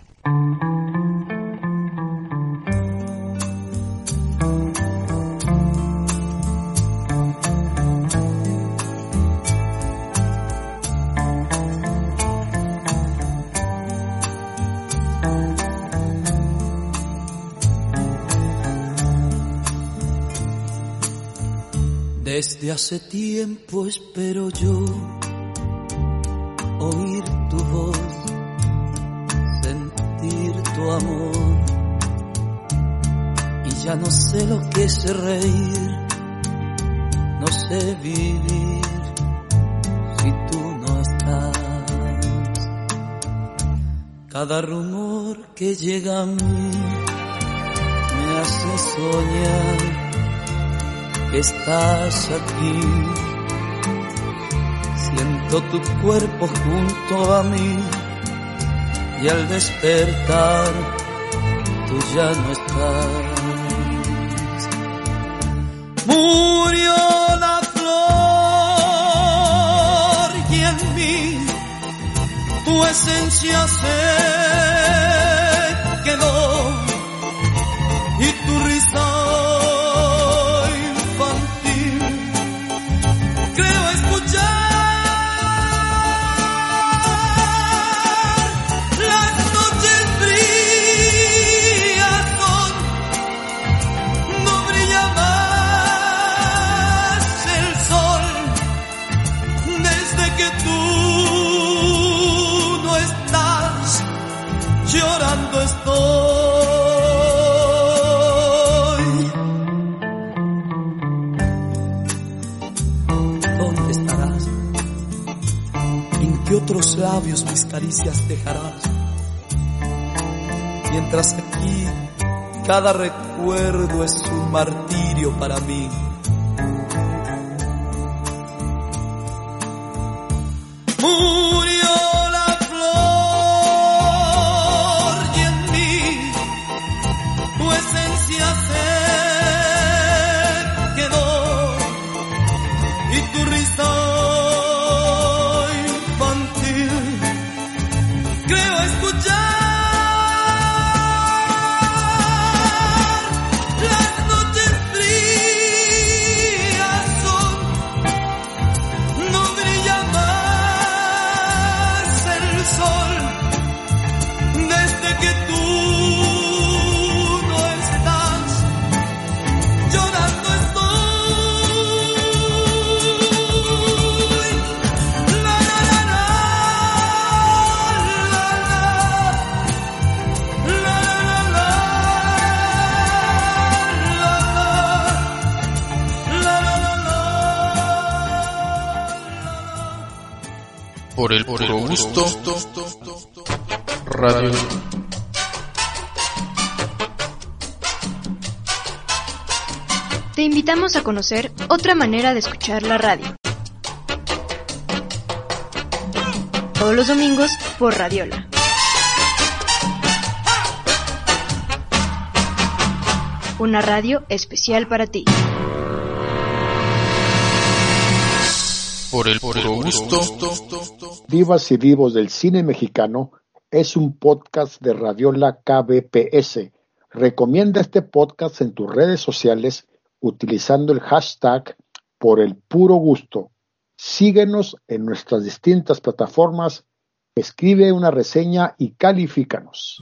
Desde hace tiempo espero yo oír tu voz, sentir tu amor. Y ya no sé lo que es reír, no sé vivir si tú no estás. Cada rumor que llega a mí me hace soñar estás aquí. Siento tu cuerpo junto a mí y al despertar tú ya no estás. Murió la flor y en mí tu esencia se labios mis caricias dejarás? Mientras aquí cada recuerdo es un martirio para mí. Gusto. Radio. Te invitamos a conocer otra manera de escuchar la radio. Todos los domingos por Radiola. Una radio especial para ti. Por el puro gusto. Divas y Divos del Cine Mexicano es un podcast de Radiola KBPS. Recomienda este podcast en tus redes sociales utilizando el hashtag por el puro gusto. Síguenos en nuestras distintas plataformas, escribe una reseña y califícanos.